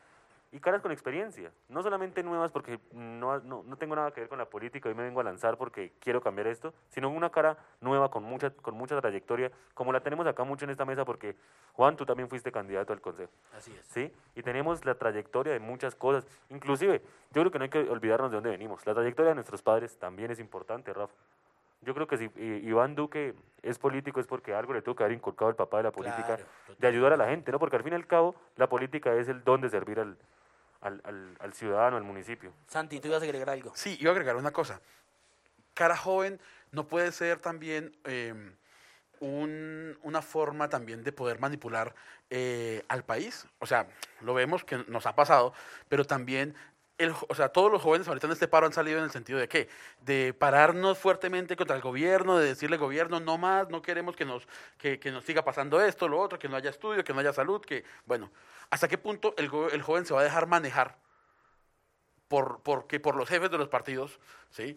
[SPEAKER 4] y caras con experiencia. No solamente nuevas porque no, no, no tengo nada que ver con la política, hoy me vengo a lanzar porque quiero cambiar esto, sino una cara nueva con mucha, con mucha trayectoria, como la tenemos acá mucho en esta mesa porque, Juan, tú también fuiste candidato al Consejo.
[SPEAKER 1] Así es.
[SPEAKER 4] ¿sí? Y tenemos la trayectoria de muchas cosas. Inclusive, yo creo que no hay que olvidarnos de dónde venimos. La trayectoria de nuestros padres también es importante, Rafa. Yo creo que si eh, Iván Duque es político es porque algo le tuvo que haber inculcado el papá de la política,
[SPEAKER 1] Claro,
[SPEAKER 4] de ayudar a la gente, ¿no? Porque al fin y al cabo, la política es el don de servir al, al, al- al ciudadano, al municipio.
[SPEAKER 1] Santi, tú ibas a agregar algo.
[SPEAKER 7] Sí, iba a agregar una cosa. Cara joven no puede ser también eh, un- una forma también de poder manipular eh, al país. O sea, lo vemos que nos ha pasado, pero también, el, o sea, todos los jóvenes ahorita en este paro han salido en el sentido de qué? De pararnos fuertemente contra el gobierno, de decirle gobierno, no más, no queremos que nos, que, que nos siga pasando esto, lo otro, que no haya estudio, que no haya salud, que, bueno, ¿hasta qué punto el, el joven se va a dejar manejar? por, porque por los jefes de los partidos, ¿sí?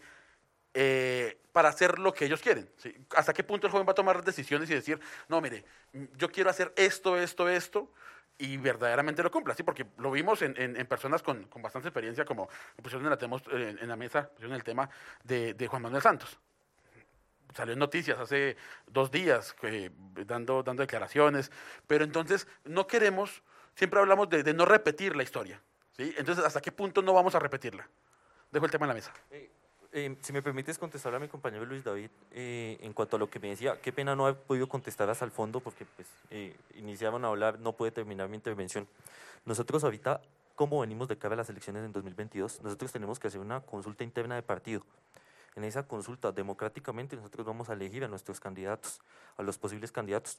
[SPEAKER 7] Eh, para hacer lo que ellos quieren. ¿sí? ¿Hasta qué punto el joven va a tomar decisiones y decir, no, mire, yo quiero hacer esto, esto, esto, y verdaderamente lo cumpla? ¿sí? Porque lo vimos en, en- personas con, con bastante experiencia, como pusieron en la, temos- en, la mesa, pusieron el tema de, de Juan Manuel Santos. Salió en noticias hace dos días que, dando, dando declaraciones, pero entonces no queremos, siempre hablamos de, no repetir la historia. ¿sí? Entonces, ¿hasta qué punto no vamos a repetirla? Dejo el tema en la mesa.
[SPEAKER 5] Eh, eh, si me permites contestarle a mi compañero Luis David, eh, en cuanto a lo que me decía, qué pena no haber podido contestar hasta el fondo porque pues, eh, iniciaban a hablar, no pude terminar mi intervención. Nosotros ahorita, ¿cómo venimos de cara a las elecciones en 2022? Nosotros tenemos que hacer una consulta interna de partido. En esa consulta, democráticamente, nosotros vamos a elegir a nuestros candidatos, a los posibles candidatos.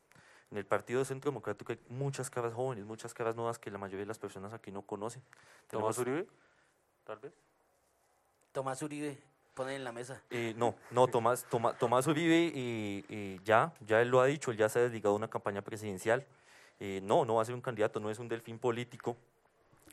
[SPEAKER 5] En el Partido Centro Democrático hay muchas caras jóvenes, muchas caras nuevas que la mayoría de las personas aquí no conocen.
[SPEAKER 4] ¿Tomás Uribe? Tal vez.
[SPEAKER 1] Tomás Uribe, ponen en la mesa.
[SPEAKER 5] Eh, no, no, Tomás, Toma- Tomás Uribe ya, ya él lo ha dicho, él ya se ha desligado de una campaña presidencial. Eh, no, no va a ser un candidato, no es un delfín político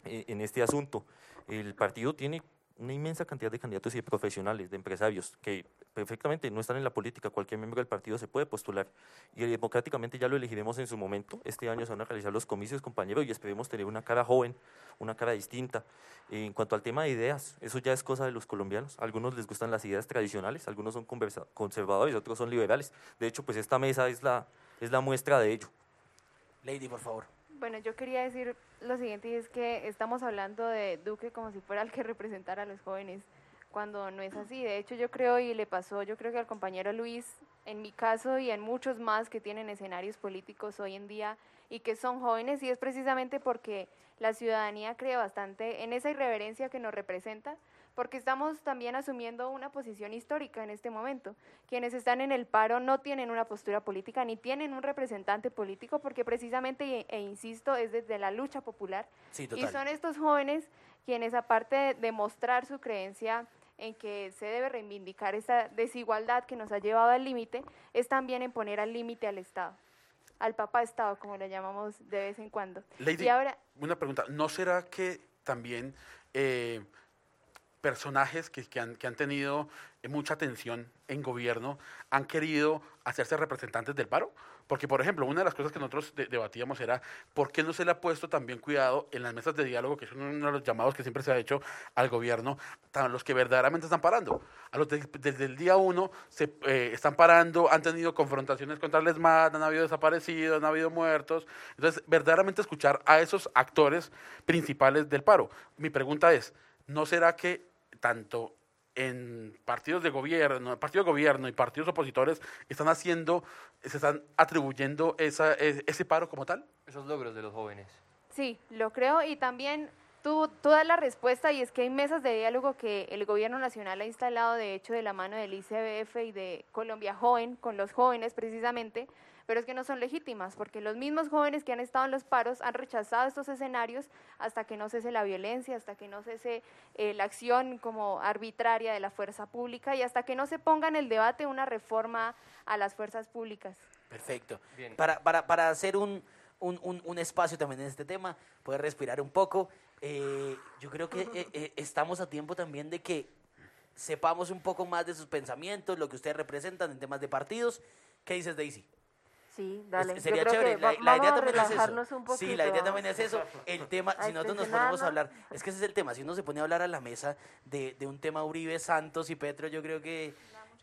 [SPEAKER 5] eh, en este asunto. El partido tiene una inmensa cantidad de candidatos y de profesionales, de empresarios, que perfectamente no están en la política, cualquier miembro del partido se puede postular. Y democráticamente ya lo elegiremos en su momento. Este año se van a realizar los comicios, compañeros, y esperemos tener una cara joven, una cara distinta. En cuanto al tema de ideas, eso ya es cosa de los colombianos. A algunos les gustan las ideas tradicionales, algunos son conservadores, otros son liberales. De hecho, pues esta mesa es la, es la muestra de ello.
[SPEAKER 1] Lady, por favor.
[SPEAKER 3] Bueno, yo quería decir lo siguiente y es que estamos hablando de Duque como si fuera el que representara a los jóvenes, cuando no es así. De hecho, yo creo, y le pasó, yo creo que al compañero Luis, en mi caso y en muchos más que tienen escenarios políticos hoy en día y que son jóvenes, y es precisamente porque la ciudadanía cree bastante en esa irreverencia que nos representa, porque estamos también asumiendo una posición histórica en este momento. Quienes están en el paro no tienen una postura política ni tienen un representante político porque precisamente, e, e insisto, es desde la lucha popular.
[SPEAKER 1] Sí,
[SPEAKER 3] Y son estos jóvenes quienes, aparte de demostrar su creencia en que se debe reivindicar esta desigualdad que nos ha llevado al límite, es también en poner al límite al Estado, al papá Estado, como le llamamos de vez en cuando.
[SPEAKER 7] Lady,
[SPEAKER 3] Y ahora,
[SPEAKER 7] una pregunta. ¿No será que también eh, personajes que, que han, que han tenido eh, mucha atención en gobierno han querido hacerse representantes del paro? Porque, por ejemplo, una de las cosas que nosotros de- debatíamos era por qué no se le ha puesto también cuidado en las mesas de diálogo, que es uno de los llamados que siempre se ha hecho al gobierno, a los que verdaderamente están parando. A los de- desde el día uno se eh, están parando, han tenido confrontaciones contra el ESMAD, han habido desaparecidos, han habido muertos. Entonces, verdaderamente escuchar a esos actores principales del paro. Mi pregunta es, ¿no será que tanto en partidos de gobierno, partidos de gobierno y partidos opositores están haciendo, se están atribuyendo esa, e- ese paro como tal?
[SPEAKER 6] Esos logros de los jóvenes.
[SPEAKER 3] Sí, lo creo y también tú, tú das la respuesta y es que hay mesas de diálogo que el gobierno nacional ha instalado de hecho de la mano del ICBF y de Colombia Joven, con los jóvenes precisamente, pero es que no son legítimas porque los mismos jóvenes que han estado en los paros han rechazado estos escenarios hasta que no cese la violencia, hasta que no cese eh, la acción como arbitraria de la fuerza pública y hasta que no se ponga en el debate una reforma a las fuerzas públicas.
[SPEAKER 1] Perfecto.
[SPEAKER 6] Bien.
[SPEAKER 1] Para, para, para hacer un, un, un- un espacio también en este tema, poder respirar un poco, eh, yo creo que eh, eh, estamos a tiempo también de que sepamos un poco más de sus pensamientos, lo que ustedes representan en temas de partidos. ¿Qué dices, Daisy?
[SPEAKER 2] Sí, dale.
[SPEAKER 1] Es-
[SPEAKER 2] Yo
[SPEAKER 1] sería
[SPEAKER 2] creo
[SPEAKER 1] chévere.
[SPEAKER 2] que
[SPEAKER 1] La, la idea también es eso.
[SPEAKER 2] un poquito.
[SPEAKER 1] sí, la idea también es eso. El tema, si nosotros nos ponemos a hablar, es que ese es el tema. Si uno se pone a hablar a la mesa de, de un tema Uribe, Santos y Petro, yo creo que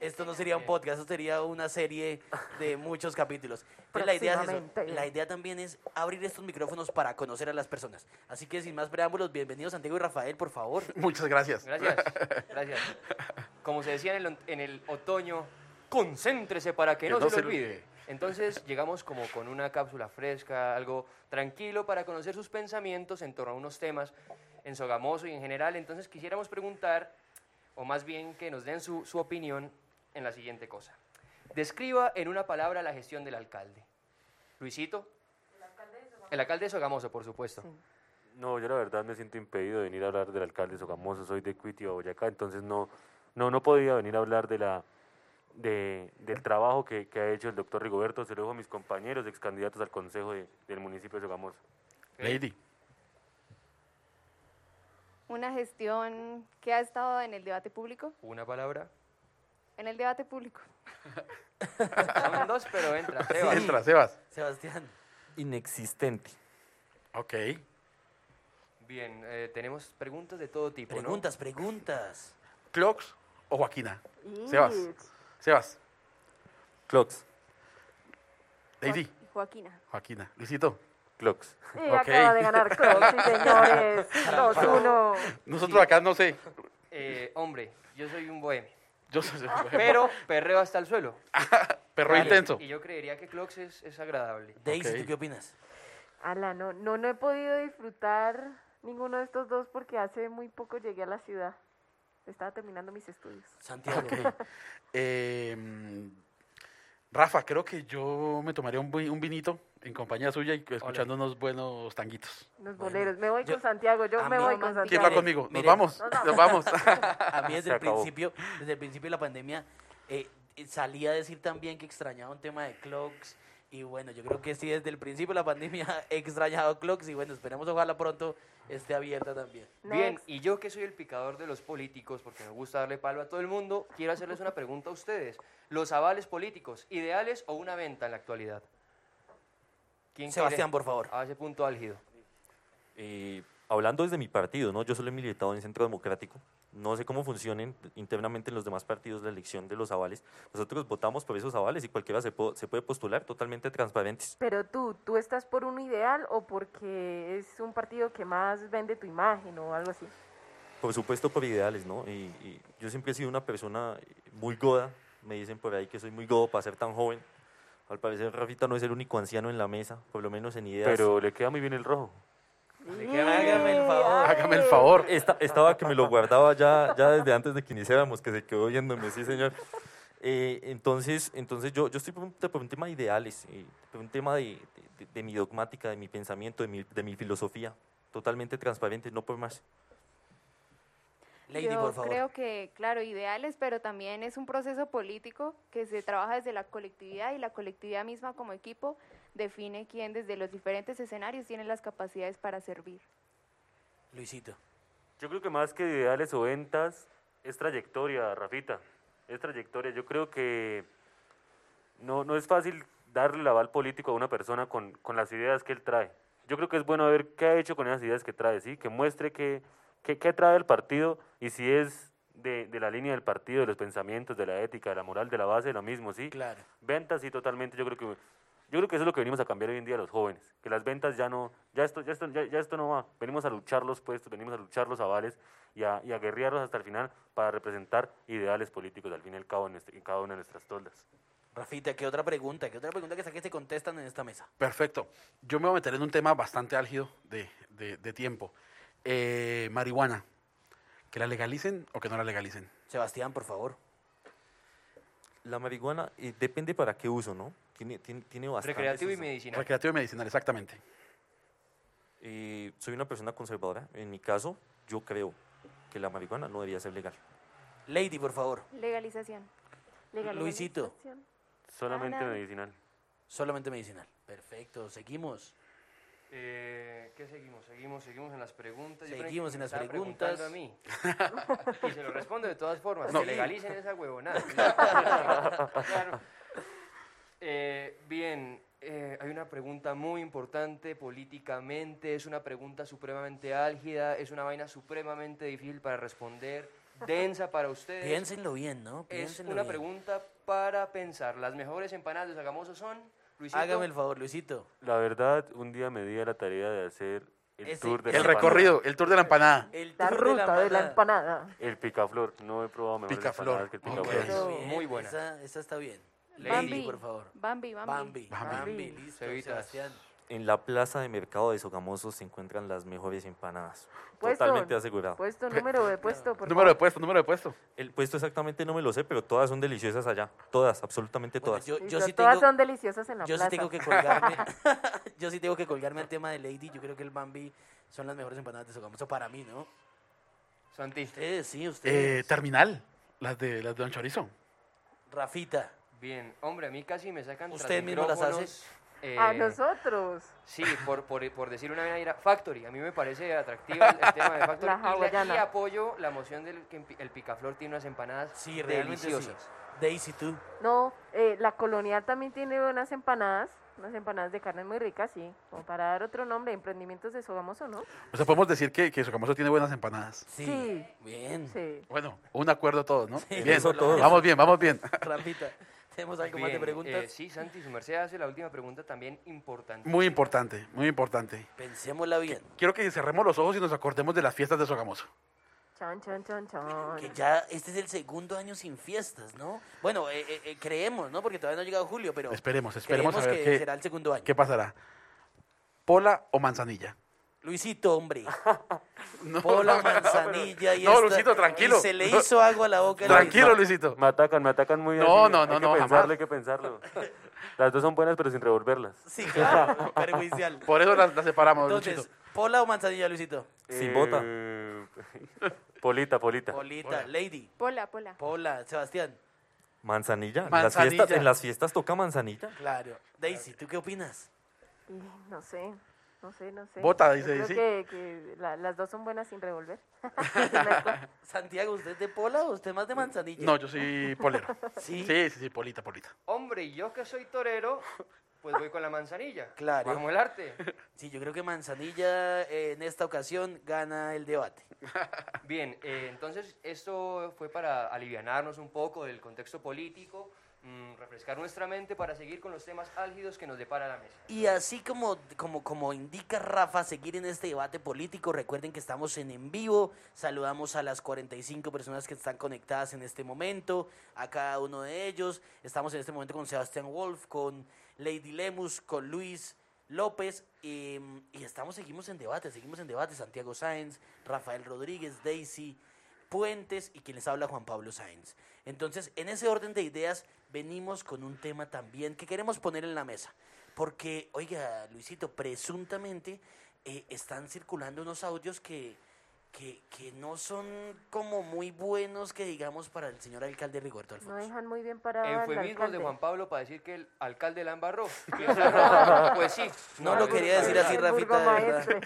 [SPEAKER 1] esto no sería un podcast, esto sería una serie de muchos capítulos. Entonces, la idea es eso. La idea también es abrir estos micrófonos para conocer a las personas. Así que sin más preámbulos, bienvenidos Santiago y Rafael, por favor.
[SPEAKER 7] Muchas gracias.
[SPEAKER 6] Gracias, gracias. Como se decía en el, en el otoño, concéntrese para que, no, se, le olvide. Entonces llegamos como con una cápsula fresca, algo tranquilo para conocer sus pensamientos en torno a unos temas en Sogamoso y en general. Entonces quisiéramos preguntar, o más bien que nos den su, su opinión en la siguiente cosa. Describa en una palabra la gestión del alcalde. Luisito. El alcalde de Sogamoso, por supuesto.
[SPEAKER 4] No, yo la verdad me siento impedido de venir a hablar del alcalde Sogamoso, soy de Cuitio, Boyacá, entonces no, no, no podía venir a hablar de la, de, del trabajo que, que ha hecho el doctor Rigoberto, se lo dejo a mis compañeros ex candidatos al consejo de- del municipio de Sogamoso.
[SPEAKER 7] Lady.
[SPEAKER 3] Una gestión que ha estado en el debate público,
[SPEAKER 6] Una palabra.
[SPEAKER 3] en el debate público.
[SPEAKER 6] Son dos, pero entra. Sebas.
[SPEAKER 7] Entra, Sebas.
[SPEAKER 1] Sebastián.
[SPEAKER 5] Inexistente.
[SPEAKER 7] Ok.
[SPEAKER 6] Bien, eh, tenemos preguntas de todo tipo, ¿no?
[SPEAKER 1] Preguntas, preguntas.
[SPEAKER 7] ¿Clocks o Joaquina? Sebas. Sebas.
[SPEAKER 5] Clocks.
[SPEAKER 7] Lady.
[SPEAKER 3] Y Joaquina.
[SPEAKER 7] Joaquina. Luisito.
[SPEAKER 4] Clocks.
[SPEAKER 2] Y
[SPEAKER 7] Ok.
[SPEAKER 2] acaba de ganar sí, señores. 2-1.
[SPEAKER 7] Nosotros acá no sé.
[SPEAKER 6] Eh, hombre, yo soy un bohemio,
[SPEAKER 7] Yo soy
[SPEAKER 6] pero perreo hasta el suelo.
[SPEAKER 7] perro intenso.
[SPEAKER 6] Y yo creería que Clocks es, es agradable.
[SPEAKER 1] Daisy,
[SPEAKER 7] Ok.
[SPEAKER 1] ¿tú qué opinas?
[SPEAKER 2] Ala, no, no, no he podido disfrutar ninguno de estos dos porque hace muy poco llegué a la ciudad. Estaba terminando mis estudios.
[SPEAKER 1] Santiago.
[SPEAKER 7] Eh, Rafa, creo que yo me tomaría un, un vinito en compañía suya y escuchando unos buenos tanguitos.
[SPEAKER 2] Los
[SPEAKER 1] Bueno,
[SPEAKER 2] boleros. Me voy
[SPEAKER 1] yo-
[SPEAKER 2] con Santiago, yo me voy con
[SPEAKER 3] Romántico.
[SPEAKER 7] ¿Quién
[SPEAKER 2] Santiago.
[SPEAKER 7] va conmigo? Nos vamos.
[SPEAKER 2] nos
[SPEAKER 7] vamos.
[SPEAKER 1] A mí desde
[SPEAKER 4] Se
[SPEAKER 1] el
[SPEAKER 4] acabó.
[SPEAKER 1] principio, desde el principio de la pandemia, eh, eh, salí a decir también que extrañaba un tema de clocks. Y bueno, yo creo que sí, desde el principio de la pandemia he extrañado clocks. Y bueno, esperemos ojalá pronto esté abierta también.
[SPEAKER 6] Bien, y yo que soy el picador de los políticos, porque me gusta darle palo a todo el mundo, quiero hacerles una pregunta a ustedes. ¿Los avales políticos, ideales o una venta en la actualidad? ¿Quién
[SPEAKER 1] Sebastián,
[SPEAKER 6] quiere?
[SPEAKER 1] por favor.
[SPEAKER 6] A ese punto álgido.
[SPEAKER 5] Eh, hablando desde mi partido, ¿no? Yo solo he militado en Centro Democrático. No sé cómo funcionen internamente en los demás partidos la elección de los avales. Nosotros votamos por esos avales y cualquiera se, po- se puede postular totalmente transparentes.
[SPEAKER 2] Pero tú, ¿tú estás por un ideal o porque es un partido que más vende tu imagen o algo así?
[SPEAKER 5] Por supuesto por ideales, ¿no? Y, y yo siempre he sido una persona muy goda. Me dicen por ahí que soy muy godo para ser tan joven. Al parecer Rafita no es el único anciano en la mesa, por lo menos en ideas.
[SPEAKER 4] Pero le queda muy bien el rojo.
[SPEAKER 1] Hágame el favor.
[SPEAKER 7] Hágame el favor.
[SPEAKER 5] Esta- estaba que me lo guardaba ya, ya desde antes de que iniciáramos, que se quedó viéndome, sí, señor. Eh, entonces, entonces yo, yo estoy por un, por un tema de ideales, eh, por un tema de, de- de mi dogmática, de mi pensamiento, de mi, de mi filosofía, totalmente transparente, no por más.
[SPEAKER 1] Lady,
[SPEAKER 3] Yo
[SPEAKER 1] por favor.
[SPEAKER 3] creo que, claro, ideales, pero también es un proceso político que se trabaja desde la colectividad y la colectividad misma como equipo define quién desde los diferentes escenarios tiene las capacidades para servir.
[SPEAKER 1] Luisito.
[SPEAKER 4] Yo creo que más que ideales o ventas, es trayectoria, Rafita. Es trayectoria. Yo creo que no, no es fácil darle el aval político a una persona con, con las ideas que él trae. Yo creo que es bueno ver qué ha hecho con esas ideas que trae, ¿sí? Que muestre qué, qué, qué trae el partido y si es de, de la línea del partido, de los pensamientos, de la ética, de la moral, de la base, lo mismo, ¿sí?
[SPEAKER 1] Claro.
[SPEAKER 4] Ventas, sí, totalmente. Yo creo que yo creo que eso es lo que venimos a cambiar hoy en día los jóvenes, que las ventas ya no, ya esto, ya esto, ya, ya esto no va. Venimos a luchar los puestos, venimos a luchar los avales y a, y a guerrearlos hasta el final para representar ideales políticos al fin y al cabo en, nuestra- en cada una de nuestras toldas.
[SPEAKER 1] Rafita, ¿qué otra pregunta? ¿Qué otra pregunta que saques te contestan en esta mesa?
[SPEAKER 7] Perfecto. Yo me voy a meter en un tema bastante álgido de, de- de tiempo. Eh, marihuana. ¿Que la legalicen o que no la legalicen?
[SPEAKER 1] Sebastián, por favor.
[SPEAKER 5] La marihuana eh, depende para qué uso, ¿no? Tiene, tiene, tiene bastantes
[SPEAKER 6] Recreativo y medicinal.
[SPEAKER 7] Recreativo y medicinal, exactamente.
[SPEAKER 5] Eh, soy una persona conservadora. En mi caso, yo creo que la marihuana no debería ser legal.
[SPEAKER 1] Lady, por favor.
[SPEAKER 3] Legalización.
[SPEAKER 1] Luisito.
[SPEAKER 4] Solamente
[SPEAKER 3] nada.
[SPEAKER 4] medicinal.
[SPEAKER 1] Solamente medicinal. Perfecto, seguimos.
[SPEAKER 6] Eh, ¿Qué seguimos? Seguimos, seguimos en las preguntas. Yo
[SPEAKER 1] Seguimos en
[SPEAKER 6] me
[SPEAKER 1] las
[SPEAKER 6] estaba
[SPEAKER 1] preguntas.
[SPEAKER 6] preguntando a mí. y se lo respondo de todas formas.
[SPEAKER 7] No.
[SPEAKER 6] Que legalicen esa huevonada. Claro. Eh, bien, eh, hay una pregunta muy importante políticamente, es una pregunta supremamente álgida, es una vaina supremamente difícil para responder, densa para ustedes.
[SPEAKER 1] Piénsenlo bien, ¿no?
[SPEAKER 6] es
[SPEAKER 1] Piénsenlo
[SPEAKER 6] una
[SPEAKER 1] bien.
[SPEAKER 6] pregunta para pensar. Las mejores empanadas de Sagamoso son, Luisito,
[SPEAKER 1] Hágame el favor, Luisito.
[SPEAKER 4] La verdad, un día me di a la tarea de hacer el
[SPEAKER 1] Ese-
[SPEAKER 4] tour de
[SPEAKER 1] El
[SPEAKER 4] la empanada.
[SPEAKER 7] recorrido, el tour de la empanada.
[SPEAKER 1] El
[SPEAKER 2] La
[SPEAKER 1] tour
[SPEAKER 2] ruta de la
[SPEAKER 1] empanada.
[SPEAKER 2] empanada.
[SPEAKER 4] El picaflor. No he probado mejores
[SPEAKER 7] Picaflor,
[SPEAKER 4] empanadas que el picaflor.
[SPEAKER 1] Eso,
[SPEAKER 2] Eso,
[SPEAKER 1] bien,
[SPEAKER 6] muy buena.
[SPEAKER 1] Esa, esa está bien. Lady,
[SPEAKER 3] Bambi.
[SPEAKER 1] por favor.
[SPEAKER 3] Bambi, Bambi.
[SPEAKER 1] Bambi.
[SPEAKER 7] Bambi.
[SPEAKER 1] Bambi, listo.
[SPEAKER 6] Cevitas.
[SPEAKER 1] Sebastián.
[SPEAKER 5] En la plaza de mercado de Sogamoso se encuentran las mejores empanadas.
[SPEAKER 2] Puesto,
[SPEAKER 5] Totalmente asegurado.
[SPEAKER 2] Puesto, número de puesto, por
[SPEAKER 7] Número de puesto, número de puesto.
[SPEAKER 5] El puesto exactamente no me lo sé, pero todas son deliciosas allá. Todas, absolutamente
[SPEAKER 1] Bueno,
[SPEAKER 5] todas.
[SPEAKER 1] yo, yo sí
[SPEAKER 2] todas
[SPEAKER 1] tengo,
[SPEAKER 2] son deliciosas en la
[SPEAKER 1] yo sí
[SPEAKER 2] plaza.
[SPEAKER 1] tengo que colgarme. yo sí tengo que colgarme al tema de Lady. Yo creo que el Bambi son las mejores empanadas de Sogamoso para mí, ¿no?
[SPEAKER 6] Santi.
[SPEAKER 1] Ustedes, sí,
[SPEAKER 7] Eh,
[SPEAKER 1] ustedes.
[SPEAKER 7] terminal, las de, las de Don Chorizo.
[SPEAKER 1] Rafita.
[SPEAKER 6] Bien, hombre, a mí casi me sacan
[SPEAKER 1] ¿Usted mismo las hace?
[SPEAKER 6] Micrófonos, eh,
[SPEAKER 2] A nosotros.
[SPEAKER 6] Sí, por, por, por decir una Factory. A mí me parece atractivo el, el tema de Factory.
[SPEAKER 2] La
[SPEAKER 6] y, la-
[SPEAKER 2] hawaiana.
[SPEAKER 6] y apoyo la moción del que el picaflor tiene unas empanadas
[SPEAKER 1] Sí, realmente
[SPEAKER 6] deliciosas.
[SPEAKER 1] sí. Daisy, tú.
[SPEAKER 2] No, eh, la colonial también tiene unas empanadas, unas empanadas de carne muy ricas, sí. Como para dar otro nombre, emprendimientos de Sogamoso, ¿no?
[SPEAKER 7] O sea, podemos decir que, que Sogamoso tiene buenas empanadas.
[SPEAKER 1] Sí.
[SPEAKER 2] Sí.
[SPEAKER 1] Bien.
[SPEAKER 2] Sí.
[SPEAKER 7] Bueno, un acuerdo todos, ¿no?
[SPEAKER 1] Sí,
[SPEAKER 7] bien,
[SPEAKER 1] eso todos.
[SPEAKER 7] vamos bien, vamos bien.
[SPEAKER 1] Rafita. ¿Tenemos algo más de
[SPEAKER 6] Bien,
[SPEAKER 1] preguntas?
[SPEAKER 6] eh, sí, Santi, su merced hace la última pregunta también importante.
[SPEAKER 7] Muy importante, muy importante.
[SPEAKER 1] Pensémosla bien.
[SPEAKER 7] Quiero que cerremos los ojos y nos acordemos de las fiestas de Sogamoso.
[SPEAKER 2] Chan, chan, chan, chan.
[SPEAKER 1] Que ya este es el segundo año sin fiestas, ¿no? Bueno, eh, eh, eh, creemos, ¿no? Porque todavía no ha llegado julio, pero
[SPEAKER 7] Esperemos, esperemos a ver
[SPEAKER 1] que
[SPEAKER 7] qué,
[SPEAKER 1] será el segundo año.
[SPEAKER 7] qué pasará. ¿Pola o manzanilla?
[SPEAKER 1] Luisito, hombre.
[SPEAKER 7] No,
[SPEAKER 1] Pola,
[SPEAKER 7] no,
[SPEAKER 1] manzanilla y
[SPEAKER 7] No,
[SPEAKER 1] esta-
[SPEAKER 7] Luisito, tranquilo.
[SPEAKER 1] y se le hizo agua a la boca.
[SPEAKER 7] Tranquilo,
[SPEAKER 1] Luisito.
[SPEAKER 7] Luisito.
[SPEAKER 4] Me atacan, me atacan muy
[SPEAKER 7] No,
[SPEAKER 4] así,
[SPEAKER 7] no,
[SPEAKER 4] hay
[SPEAKER 7] no,
[SPEAKER 4] que
[SPEAKER 7] no, jamás.
[SPEAKER 4] pensarlo, hay que pensarlo. Las dos son buenas, pero sin revolverlas.
[SPEAKER 1] Sí, claro, perjudicial.
[SPEAKER 7] Por eso las, las separamos,
[SPEAKER 1] Entonces,
[SPEAKER 7] Luchito.
[SPEAKER 1] ¿pola o manzanilla, Luisito?
[SPEAKER 5] Sin bota.
[SPEAKER 4] Eh, Polita, polita.
[SPEAKER 1] Polita, Lady.
[SPEAKER 3] Pola, pola.
[SPEAKER 1] Pola, Sebastián.
[SPEAKER 5] Manzanilla. En las, fiestas, en las fiestas toca manzanilla.
[SPEAKER 1] Claro. Daisy, ¿tú qué opinas?
[SPEAKER 2] No sé, no sé, no sé.
[SPEAKER 7] Bota,
[SPEAKER 2] Yo
[SPEAKER 7] dice
[SPEAKER 2] creo
[SPEAKER 7] Daisy.
[SPEAKER 2] que, que la- las dos son buenas sin revolver.
[SPEAKER 1] Santiago, ¿usted es de pola o usted más de manzanilla?
[SPEAKER 7] No, yo soy polero.
[SPEAKER 1] Sí.
[SPEAKER 7] Sí, sí, sí, polita, polita.
[SPEAKER 6] Hombre, y yo que soy torero, pues voy con la manzanilla.
[SPEAKER 1] Claro.
[SPEAKER 6] Vamos el arte.
[SPEAKER 1] Sí, yo creo que manzanilla eh, en esta ocasión gana el debate.
[SPEAKER 6] Bien, eh, entonces esto fue para alivianarnos un poco del contexto político, mm, refrescar nuestra mente para seguir con los temas álgidos que nos depara la mesa.
[SPEAKER 1] Y así como, como, como indica Rafa, seguir en este debate político, recuerden que estamos en en vivo, saludamos a las 45 personas que están conectadas en este momento, a cada uno de ellos, estamos en este momento con Sebastián Wolf, con Lady Lemus, con Luis López, y, estamos, seguimos en debate, seguimos en debate, Santiago Sáenz, Rafael Rodríguez, Daisy, Puentes y quien les habla Juan Pablo Sáenz. Entonces, en ese orden de ideas, venimos con un tema también que queremos poner en la mesa. Porque, oiga, Luisito, presuntamente eh, están circulando unos audios que, que, que no son como muy buenos, que digamos, para el señor alcalde Rigoberto
[SPEAKER 2] No
[SPEAKER 1] Alfonso.
[SPEAKER 2] dejan muy bien al
[SPEAKER 6] Eufemismos de
[SPEAKER 2] alcalde.
[SPEAKER 6] Juan Pablo para decir que el alcalde la embarró. Pues sí.
[SPEAKER 1] No lo quería decir así,
[SPEAKER 2] El
[SPEAKER 1] Rafita, de verdad.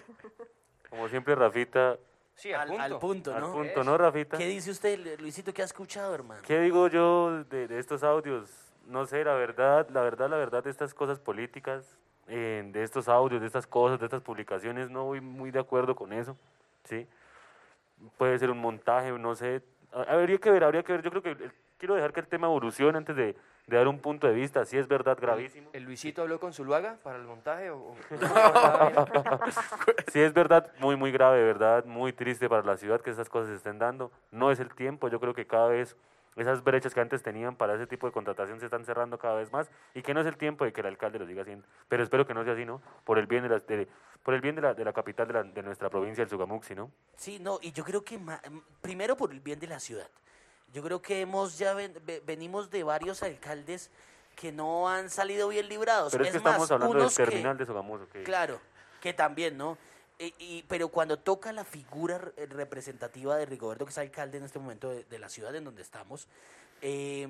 [SPEAKER 4] Como siempre, Rafita,
[SPEAKER 6] Sí, al,
[SPEAKER 1] Al,
[SPEAKER 6] punto.
[SPEAKER 1] al punto,
[SPEAKER 4] al
[SPEAKER 1] ¿no?
[SPEAKER 4] punto, ¿no, Rafita?
[SPEAKER 1] ¿Qué dice usted, Luisito, qué ha escuchado, hermano?
[SPEAKER 4] ¿Qué digo yo de, de estos audios? no sé, la verdad, la verdad, la verdad, de estas cosas políticas, eh, de estos audios, de estas cosas, de estas publicaciones, no voy muy de acuerdo con eso, ¿sí? Puede ser un montaje, no sé, ha- habría que ver, habría que ver, yo creo que quiero dejar que el tema evolucione antes de, de dar un punto de vista, si es verdad gravísimo.
[SPEAKER 6] ¿El Luisito habló con Zuluaga para el montaje? O, o-
[SPEAKER 4] Sí, es verdad, muy, muy grave, verdad, muy triste para la ciudad que esas cosas se estén dando. No es el tiempo, yo creo que cada vez esas brechas que antes tenían para ese tipo de contratación se están cerrando cada vez más y que no es el tiempo de que el alcalde lo siga haciendo. Pero espero que no sea así, ¿no? Por el bien de la, de- por el bien de la, de la capital de, la- de nuestra provincia del Sugamuxi, ¿no?
[SPEAKER 1] Sí, no, y yo creo que primero por el bien de la ciudad. Yo creo que hemos ya ven- ve- venimos de varios alcaldes que no han salido bien librados.
[SPEAKER 4] Pero es,
[SPEAKER 1] es
[SPEAKER 4] que
[SPEAKER 1] más,
[SPEAKER 4] estamos hablando del
[SPEAKER 1] unos que-
[SPEAKER 4] terminal de Sogamoso. Que,
[SPEAKER 1] Claro, que también, ¿no? E- y, pero cuando toca la figura re- representativa de Rigoberto, que es alcalde en este momento de, de la ciudad en donde estamos, eh,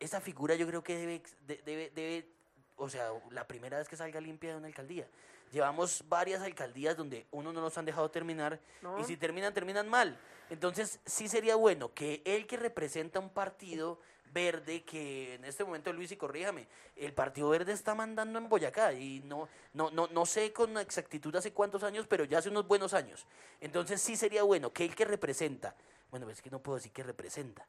[SPEAKER 1] esa figura yo creo que debe, de- debe, debe, o sea, la primera vez que salga limpia de una alcaldía. Llevamos varias alcaldías donde uno no nos han dejado terminar
[SPEAKER 2] No.
[SPEAKER 1] y si terminan, terminan mal. Entonces sí sería bueno que él que representa un partido verde, que en este momento, Luis, y corríjame, el Partido Verde está mandando en Boyacá y no, no, no, no sé con exactitud hace cuántos años, pero ya hace unos buenos años. Entonces sí sería bueno que él que representa, bueno, es que no puedo decir que representa,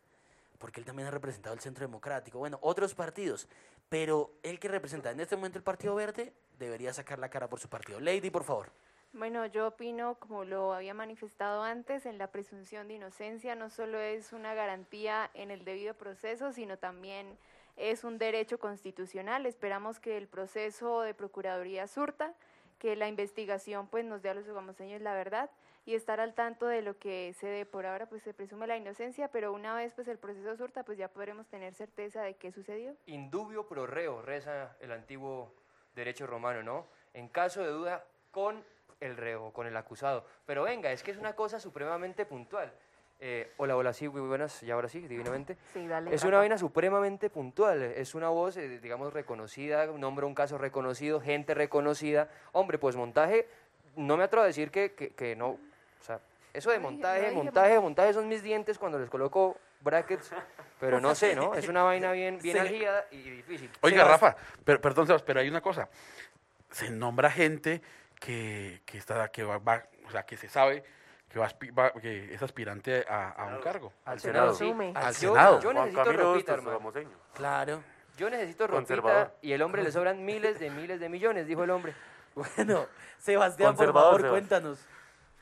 [SPEAKER 1] porque él también ha representado el Centro Democrático, bueno, otros partidos, pero él que representa en este momento el Partido Verde debería sacar la cara por su partido. Lady, por favor.
[SPEAKER 3] Bueno, yo opino, como lo había manifestado antes, en la presunción de inocencia no solo es una garantía en el debido proceso, sino también es un derecho constitucional. Esperamos que el proceso de Procuraduría surta, que la investigación pues nos dé a los sogamoseños la verdad y estar al tanto de lo que se dé. Por ahora pues se presume la inocencia, pero una vez pues el proceso surta pues ya podremos tener certeza de qué sucedió.
[SPEAKER 6] Indubio pro reo, reza el antiguo derecho romano, ¿no? En caso de duda, con el reo, con el acusado. Pero venga, es que es una cosa supremamente puntual. Eh, hola, hola, sí, muy buenas, y ahora sí, divinamente.
[SPEAKER 2] Sí, dale.
[SPEAKER 6] Es una vaina supremamente puntual, es una voz, eh, digamos, reconocida, nombra un caso reconocido, gente reconocida. Hombre, pues montaje, no me atrevo a decir que, que, que no, o sea, eso de montaje,
[SPEAKER 3] dije
[SPEAKER 6] montaje, montaje son mis dientes cuando les coloco brackets, pero no sé, ¿no? Es una vaina bien, bien
[SPEAKER 1] Sí.
[SPEAKER 6] algida y difícil.
[SPEAKER 7] Oiga,
[SPEAKER 1] Sebas-
[SPEAKER 7] Rafa, pero, perdón, Sebas, pero hay una cosa. Se nombra gente que, que está, que va, va- o sea, que se sabe que, va, que es aspirante a, a un cargo.
[SPEAKER 6] Al
[SPEAKER 2] Se
[SPEAKER 6] Senado, sí.
[SPEAKER 1] Al
[SPEAKER 6] Yo-
[SPEAKER 7] Senado.
[SPEAKER 6] Yo,
[SPEAKER 4] Juan
[SPEAKER 6] necesito
[SPEAKER 4] Camilo
[SPEAKER 6] ropita, hermano.
[SPEAKER 1] Claro.
[SPEAKER 6] Yo necesito ropita y el hombre le sobran miles de miles de millones, dijo el hombre.
[SPEAKER 1] Bueno, Sebastián, por favor,
[SPEAKER 4] Sebas.
[SPEAKER 1] cuéntanos.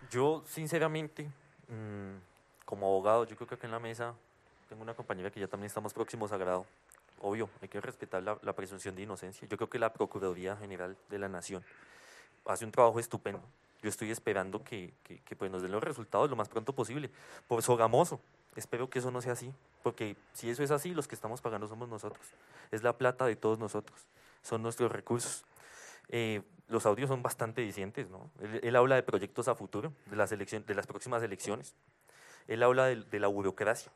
[SPEAKER 5] Yo, sinceramente, mm, como abogado, yo creo que acá en la mesa tengo una compañera que ya también estamos próximos a grado. Obvio, hay que respetar la, la presunción de inocencia. Yo creo que la Procuraduría General de la Nación hace un trabajo estupendo. Yo estoy esperando que, que, que, pues, nos den los resultados lo más pronto posible. Por Sogamoso, espero que eso no sea así, porque si eso es así, los que estamos pagando somos nosotros. Es la plata de todos nosotros, son nuestros recursos. Eh, los audios son bastante dicientes, ¿no? Él, él habla de proyectos a futuro, de las, elección, de las próximas elecciones. Él habla de, de la burocracia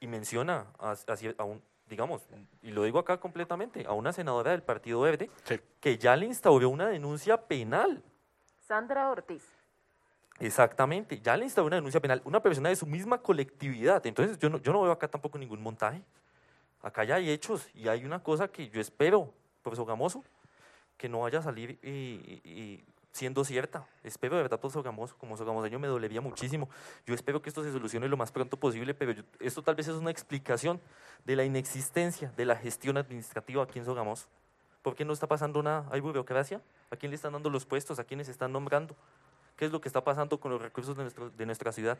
[SPEAKER 5] y menciona a, a- a un, digamos, y lo digo acá completamente, a una senadora del Partido Verde
[SPEAKER 7] Sí.
[SPEAKER 5] que ya le instauró una denuncia penal.
[SPEAKER 2] Sandra Ortiz.
[SPEAKER 5] Exactamente, ya le instauró una denuncia penal, una persona de su misma colectividad. Entonces yo no, yo no veo acá tampoco ningún montaje. Acá ya hay hechos y hay una cosa que yo espero, profesor Gamoso, que no vaya a salir y, y- y siendo cierta. Espero de verdad, profesor Gamoso, como sogamoseño me dolería muchísimo. Yo espero que esto se solucione lo más pronto posible, pero yo- esto tal vez es una explicación de la inexistencia de la gestión administrativa aquí en Sogamoso. ¿Por qué no está pasando nada? ¿Hay burocracia? ¿A quién le están dando los puestos? ¿A quiénes están nombrando? ¿Qué es lo que está pasando con los recursos de, nuestro- de nuestra ciudad?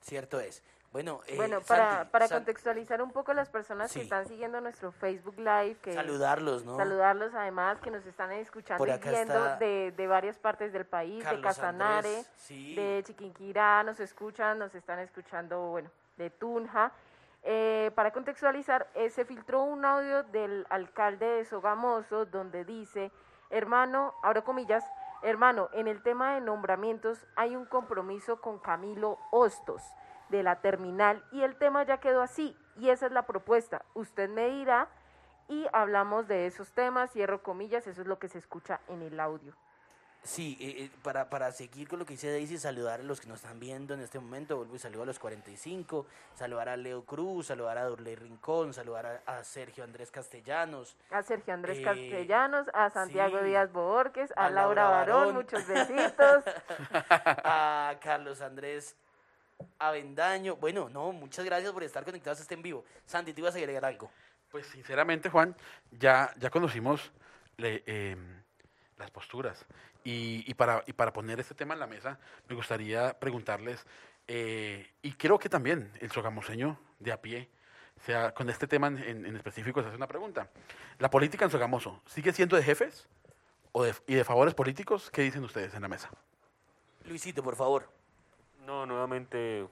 [SPEAKER 1] Cierto es. Bueno, eh,
[SPEAKER 2] Bueno, para,
[SPEAKER 1] Santi,
[SPEAKER 2] para contextualizar un poco las personas
[SPEAKER 1] Sí.
[SPEAKER 2] que están siguiendo nuestro Facebook Live, que
[SPEAKER 1] saludarlos, ¿no?
[SPEAKER 2] saludarlos además, que nos están escuchando y viendo de, de varias partes del país, de Casanare,
[SPEAKER 1] Andrés, sí.
[SPEAKER 2] de Chiquinquirá, nos escuchan, nos están escuchando, bueno, de Tunja. Eh, para contextualizar, eh, se filtró un audio del alcalde de Sogamoso donde dice, hermano, abro comillas, hermano, en el tema de nombramientos hay un compromiso con Camilo Hostos de la terminal y el tema ya quedó así y esa es la propuesta. Usted me dirá y hablamos de esos temas, cierro comillas, eso es lo que se escucha en el audio.
[SPEAKER 1] Sí, eh, eh, para, para seguir con lo que dice Daisy, saludar a los que nos están viendo en este momento, vuelvo y saludo a los 45, saludar a Leo Cruz, saludar a Dorley Rincón, saludar a, a Sergio Andrés Castellanos,
[SPEAKER 2] A Sergio Andrés
[SPEAKER 1] Eh,
[SPEAKER 2] Castellanos, a Santiago
[SPEAKER 1] sí.
[SPEAKER 2] Díaz Borges, a,
[SPEAKER 1] A
[SPEAKER 2] Laura
[SPEAKER 1] Laura
[SPEAKER 2] Barón,
[SPEAKER 1] Barón.
[SPEAKER 2] muchos besitos.
[SPEAKER 1] a Carlos Andrés Avendaño. Bueno, no, muchas gracias por estar conectados a este en vivo. Santi, ¿te ibas a agregar algo?
[SPEAKER 7] Pues sinceramente, Juan, ya, ya conocimos le- em, las posturas. Y, y para, y para poner este tema en la mesa, me gustaría preguntarles, eh, y creo que también el sogamoseño de a pie, sea, con este tema en, en- específico, se hace una pregunta. ¿La política en Sogamoso sigue siendo de jefes o de, y de favores políticos? ¿Qué dicen ustedes en la mesa?
[SPEAKER 1] Luisito, por favor.
[SPEAKER 4] No, nuevamente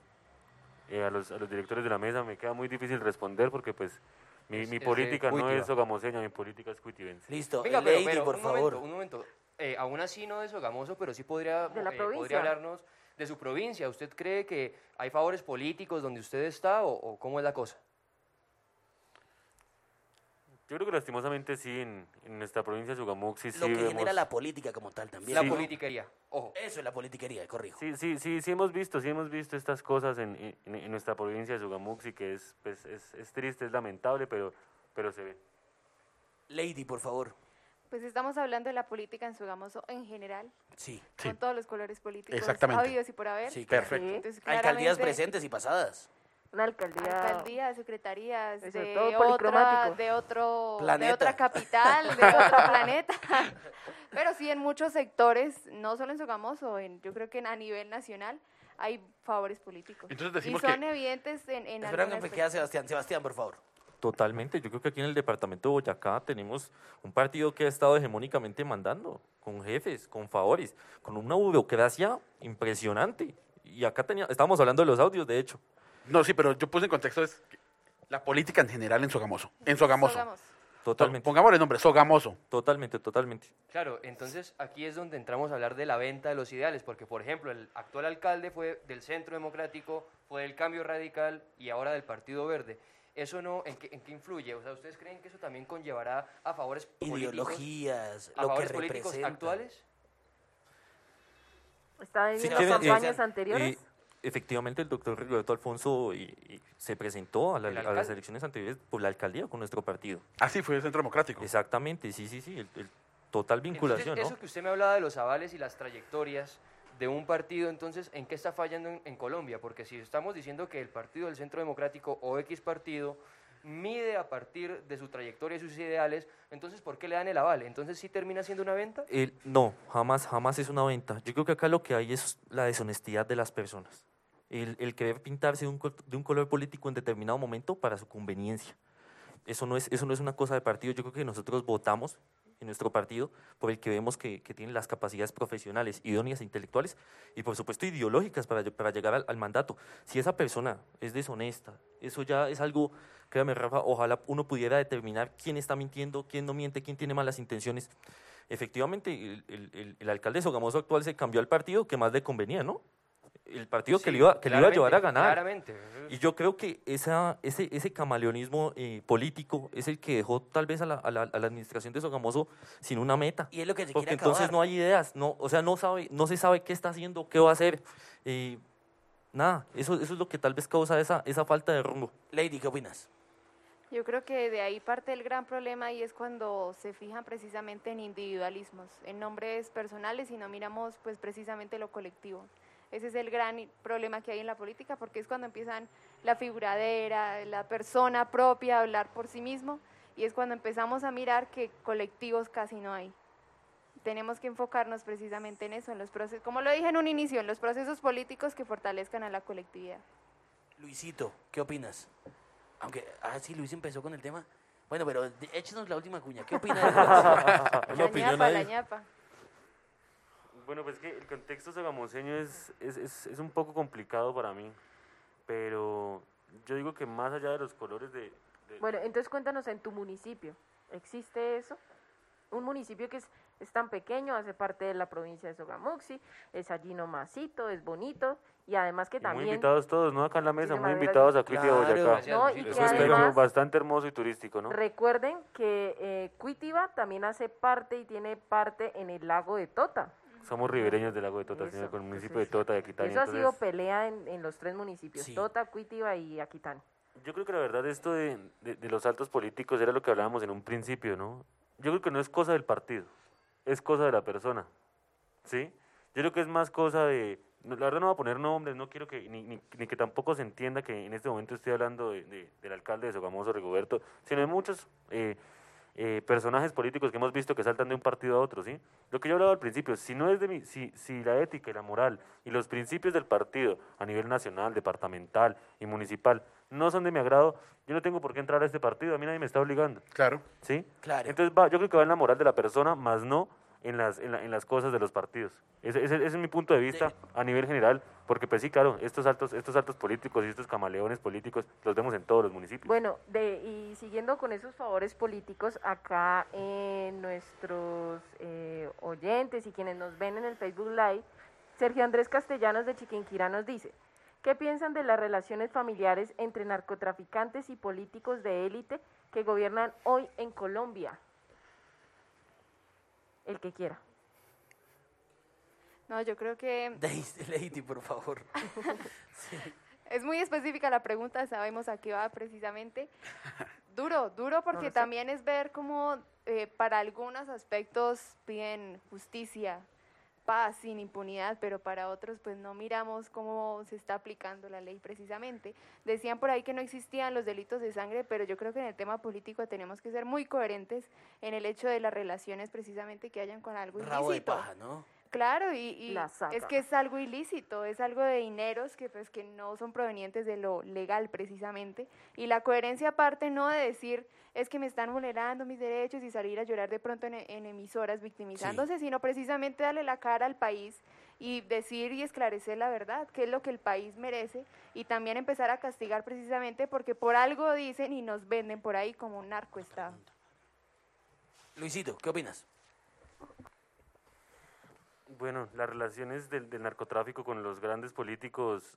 [SPEAKER 4] eh, a, los, a los directores de la mesa me queda muy difícil responder porque pues mi,
[SPEAKER 6] Es-
[SPEAKER 4] mi
[SPEAKER 6] es de
[SPEAKER 4] política no es sogamoseña, mi política es cuitibense.
[SPEAKER 1] Listo.
[SPEAKER 6] Venga,
[SPEAKER 1] eh,
[SPEAKER 6] pero,
[SPEAKER 1] Lady,
[SPEAKER 6] pero,
[SPEAKER 1] por
[SPEAKER 6] un
[SPEAKER 1] favor.
[SPEAKER 6] momento, un momento. Eh, aún así no de Sogamoso, pero sí podría,
[SPEAKER 2] De la
[SPEAKER 6] eh,
[SPEAKER 2] provincia.
[SPEAKER 6] podría hablarnos de su provincia. ¿Usted cree que hay favores políticos donde usted está o, o cómo es la cosa?
[SPEAKER 4] Yo creo que lastimosamente sí, en, en nuestra provincia de Sogamuxi sí
[SPEAKER 1] Lo que
[SPEAKER 4] vemos...
[SPEAKER 1] genera la política como tal también.
[SPEAKER 6] La
[SPEAKER 1] ¿no?
[SPEAKER 6] politiquería, ojo.
[SPEAKER 1] Eso es la politiquería, corrijo.
[SPEAKER 4] Sí, sí, sí, sí hemos visto, sí hemos visto estas cosas en, en- en nuestra provincia de Sogamuxi, que es, pues, es, es triste, es lamentable, pero, pero se ve.
[SPEAKER 1] Lady, por favor.
[SPEAKER 3] Pues estamos hablando de la política en Sogamoso en general,
[SPEAKER 1] Sí.
[SPEAKER 7] Sí.
[SPEAKER 3] con todos los colores políticos
[SPEAKER 7] Exactamente.
[SPEAKER 3] habidos y por haber.
[SPEAKER 1] Sí, claro.
[SPEAKER 7] Perfecto.
[SPEAKER 2] Sí,
[SPEAKER 3] Entonces,
[SPEAKER 1] Alcaldías
[SPEAKER 3] claramente,
[SPEAKER 1] presentes y pasadas.
[SPEAKER 2] Una alcaldía.
[SPEAKER 3] Alcaldías, secretarías,
[SPEAKER 2] Eso,
[SPEAKER 3] de,
[SPEAKER 2] todo
[SPEAKER 3] otra,
[SPEAKER 2] policromático.
[SPEAKER 3] de, otro, de otra capital, de otro planeta. Pero sí, en muchos sectores, no solo en Sogamoso, en, yo creo que en- a nivel nacional hay favores políticos.
[SPEAKER 7] Entonces
[SPEAKER 3] y son
[SPEAKER 7] que-
[SPEAKER 3] evidentes en, en
[SPEAKER 1] Esperan que queda
[SPEAKER 3] personas.
[SPEAKER 1] Sebastián. Sebastián, por favor.
[SPEAKER 5] Totalmente, yo creo que aquí en el departamento de Boyacá tenemos un partido que ha estado hegemónicamente mandando, con jefes, con favores, con una burocracia impresionante. Y acá tenía, estábamos hablando de los audios, de hecho.
[SPEAKER 7] No, sí, pero yo puse en contexto es que la política en general en Sogamoso. En Sogamoso.
[SPEAKER 3] Sogamoso.
[SPEAKER 5] Totalmente,
[SPEAKER 7] Pongámosle nombre, Sogamoso.
[SPEAKER 5] totalmente, totalmente.
[SPEAKER 6] Claro, entonces aquí es donde entramos a hablar de la venta de los ideales, porque por ejemplo el actual alcalde fue del Centro Democrático, fue del Cambio Radical y ahora del Partido Verde. ¿Eso no, en qué, en qué influye? O sea, ¿ustedes creen que eso también conllevará a favores políticos,
[SPEAKER 1] Ideologías,
[SPEAKER 6] a
[SPEAKER 1] lo que
[SPEAKER 6] favores políticos
[SPEAKER 1] representa.
[SPEAKER 6] actuales?
[SPEAKER 2] Está en
[SPEAKER 1] Sí,
[SPEAKER 2] las
[SPEAKER 1] que-
[SPEAKER 2] campañas
[SPEAKER 5] eh,
[SPEAKER 2] anteriores.
[SPEAKER 5] Eh, efectivamente, el doctor Rigoberto Alfonso y- y se presentó a, la-
[SPEAKER 6] ¿El
[SPEAKER 5] a las elecciones anteriores por la alcaldía con nuestro partido.
[SPEAKER 7] Así fue el Centro Democrático.
[SPEAKER 5] Exactamente, sí, sí, sí, el, el total vinculación,
[SPEAKER 6] Entonces,
[SPEAKER 5] ¿no?
[SPEAKER 6] eso que usted me hablaba de los avales y las trayectorias de un partido, entonces, ¿en qué está fallando en, en Colombia? Porque si estamos diciendo que el partido del Centro Democrático o X partido mide a partir de su trayectoria y sus ideales, entonces, ¿por qué le dan el aval? Entonces, ¿sí termina siendo una venta?
[SPEAKER 5] El- no, jamás, jamás es una venta. Yo creo que acá lo que hay es la deshonestidad de las personas. El, el querer pintarse de un, color político en determinado momento para su conveniencia. Eso no, es, eso no es una cosa de partido. Yo creo que nosotros votamos en nuestro partido por el que vemos que, que tiene las capacidades profesionales, idóneas e intelectuales y por supuesto ideológicas para, para llegar al, mandato. Si esa persona es deshonesta, eso ya es algo, créame Rafa, ojalá uno pudiera determinar quién está mintiendo, quién no miente, quién tiene malas intenciones. Efectivamente, el- el alcalde Sogamoso actual se cambió al partido que más le convenía, ¿no? El partido que, le iba, que le iba a llevar a ganar.
[SPEAKER 6] Claramente.
[SPEAKER 5] Y yo creo que esa, ese, ese camaleonismo eh, político es el que dejó tal vez a la, a la- a la administración de Sogamoso sin una meta.
[SPEAKER 1] Y es lo que se
[SPEAKER 5] Porque
[SPEAKER 1] quiere
[SPEAKER 5] entonces no hay ideas, no, o sea, no, sabe, no se sabe qué está haciendo, qué va a hacer. eh, nada, eso, eso es lo que tal vez causa esa, esa falta de rumbo.
[SPEAKER 1] Lady, ¿qué opinas?
[SPEAKER 3] Yo creo que de ahí parte el gran problema y es cuando se fijan precisamente en individualismos, en nombres personales y no miramos pues precisamente lo colectivo. Ese es el gran problema que hay en la política porque es cuando empiezan la figuradera, la persona propia a hablar por sí mismo y es cuando empezamos a mirar que colectivos casi no hay. Tenemos que enfocarnos precisamente en eso, en los procesos, como lo dije en un inicio, en los procesos políticos que fortalezcan a la colectividad.
[SPEAKER 1] Luisito, ¿qué opinas? Aunque, ah, sí, Luis empezó con el tema. Bueno, pero échenos la última cuña. ¿Qué opinas?
[SPEAKER 3] La
[SPEAKER 5] opinión
[SPEAKER 3] ñapa, la ñapa.
[SPEAKER 4] Bueno, pues que el contexto sogamoseño es, es, es, es un poco complicado para mí, pero yo digo que más allá de los colores de... de-
[SPEAKER 2] Bueno, entonces cuéntanos en tu municipio. ¿Existe eso? Un municipio que es, es tan pequeño, hace parte de la provincia de Sogamuxi, es allí nomasito, es bonito y además que
[SPEAKER 4] y muy
[SPEAKER 2] también...
[SPEAKER 4] invitados todos, ¿no? Acá en la mesa, muy invitados a Cuiti de
[SPEAKER 1] Claro.
[SPEAKER 4] Boyacá.
[SPEAKER 2] No, y
[SPEAKER 4] es
[SPEAKER 2] además-
[SPEAKER 4] bastante hermoso y turístico, ¿no?
[SPEAKER 2] Recuerden que eh, Cuitiba también hace parte y tiene parte en el lago de Tota.
[SPEAKER 4] Somos ribereños del lago de Tota, señora,
[SPEAKER 2] Eso,
[SPEAKER 4] con el municipio de. Tota y Aquitania.
[SPEAKER 2] Eso ha sido
[SPEAKER 4] entonces-
[SPEAKER 2] pelea en, en los tres municipios,
[SPEAKER 1] Sí.
[SPEAKER 2] Tota, Cuitiva y Aquitán.
[SPEAKER 4] Yo creo que la verdad esto de, de- de los altos políticos era lo que hablábamos en un principio, ¿no? Yo creo que no es cosa del partido, es cosa de la persona, ¿sí? Yo creo que es más cosa de... La verdad no voy a poner nombres, no quiero que... Ni, ni- ni que tampoco se entienda que en este momento estoy hablando de- de- del alcalde de Sogamoso, Rigoberto, sino de muchos eh, eh, personajes políticos que hemos visto que saltan de un partido a otro, ¿sí? Lo que yo hablaba al principio, si no es de mi, si, si la ética y la moral y los principios del partido a nivel nacional, departamental y municipal no son de mi agrado, yo no tengo por qué entrar a este partido, a mí nadie me está obligando,
[SPEAKER 7] Claro.
[SPEAKER 4] ¿sí?
[SPEAKER 1] Claro.
[SPEAKER 4] Entonces va, yo creo que va en la moral de la persona, más no en las, en, la- en las cosas de los partidos. Ese, ese- ese es mi punto de vista a nivel general, porque pues sí, claro, estos altos, estos altos políticos y estos camaleones políticos los vemos en todos los municipios.
[SPEAKER 2] Bueno, de, y siguiendo con esos favores políticos, acá en nuestros eh, oyentes y quienes nos ven en el Facebook Live, Sergio Andrés Castellanos de Chiquinquirá nos dice, ¿qué piensan de las relaciones familiares entre narcotraficantes y políticos de élite que gobiernan hoy en Colombia? El que quiera.
[SPEAKER 3] No, yo creo que
[SPEAKER 1] Daisy, Lady, por favor.
[SPEAKER 3] es muy específica la pregunta, sabemos a qué va precisamente. Duro, duro porque
[SPEAKER 2] sé.
[SPEAKER 3] también es ver cómo eh, para algunos aspectos piden justicia, paz, sin impunidad, pero para otros pues no miramos cómo se está aplicando la ley precisamente. Decían por ahí que no existían los delitos de sangre, pero yo creo que en el tema político tenemos que ser muy coherentes en el hecho de las relaciones precisamente que hayan con algo
[SPEAKER 1] Rabo de
[SPEAKER 3] ilícito.
[SPEAKER 1] paja, ¿no?
[SPEAKER 3] Claro, y, y
[SPEAKER 2] La
[SPEAKER 3] es que es algo ilícito, es algo de dineros que pues que no son provenientes de lo legal precisamente. Y la coherencia aparte no de decir es que me están vulnerando mis derechos y salir a llorar de pronto en, en emisoras victimizándose, sino precisamente darle la cara al país y decir y esclarecer la verdad, qué es lo que el país merece y también empezar a castigar precisamente porque por algo dicen y nos venden por ahí como un narcoestado.
[SPEAKER 1] Luisito, ¿qué opinas?
[SPEAKER 4] Bueno, las relaciones del, del narcotráfico con los grandes políticos,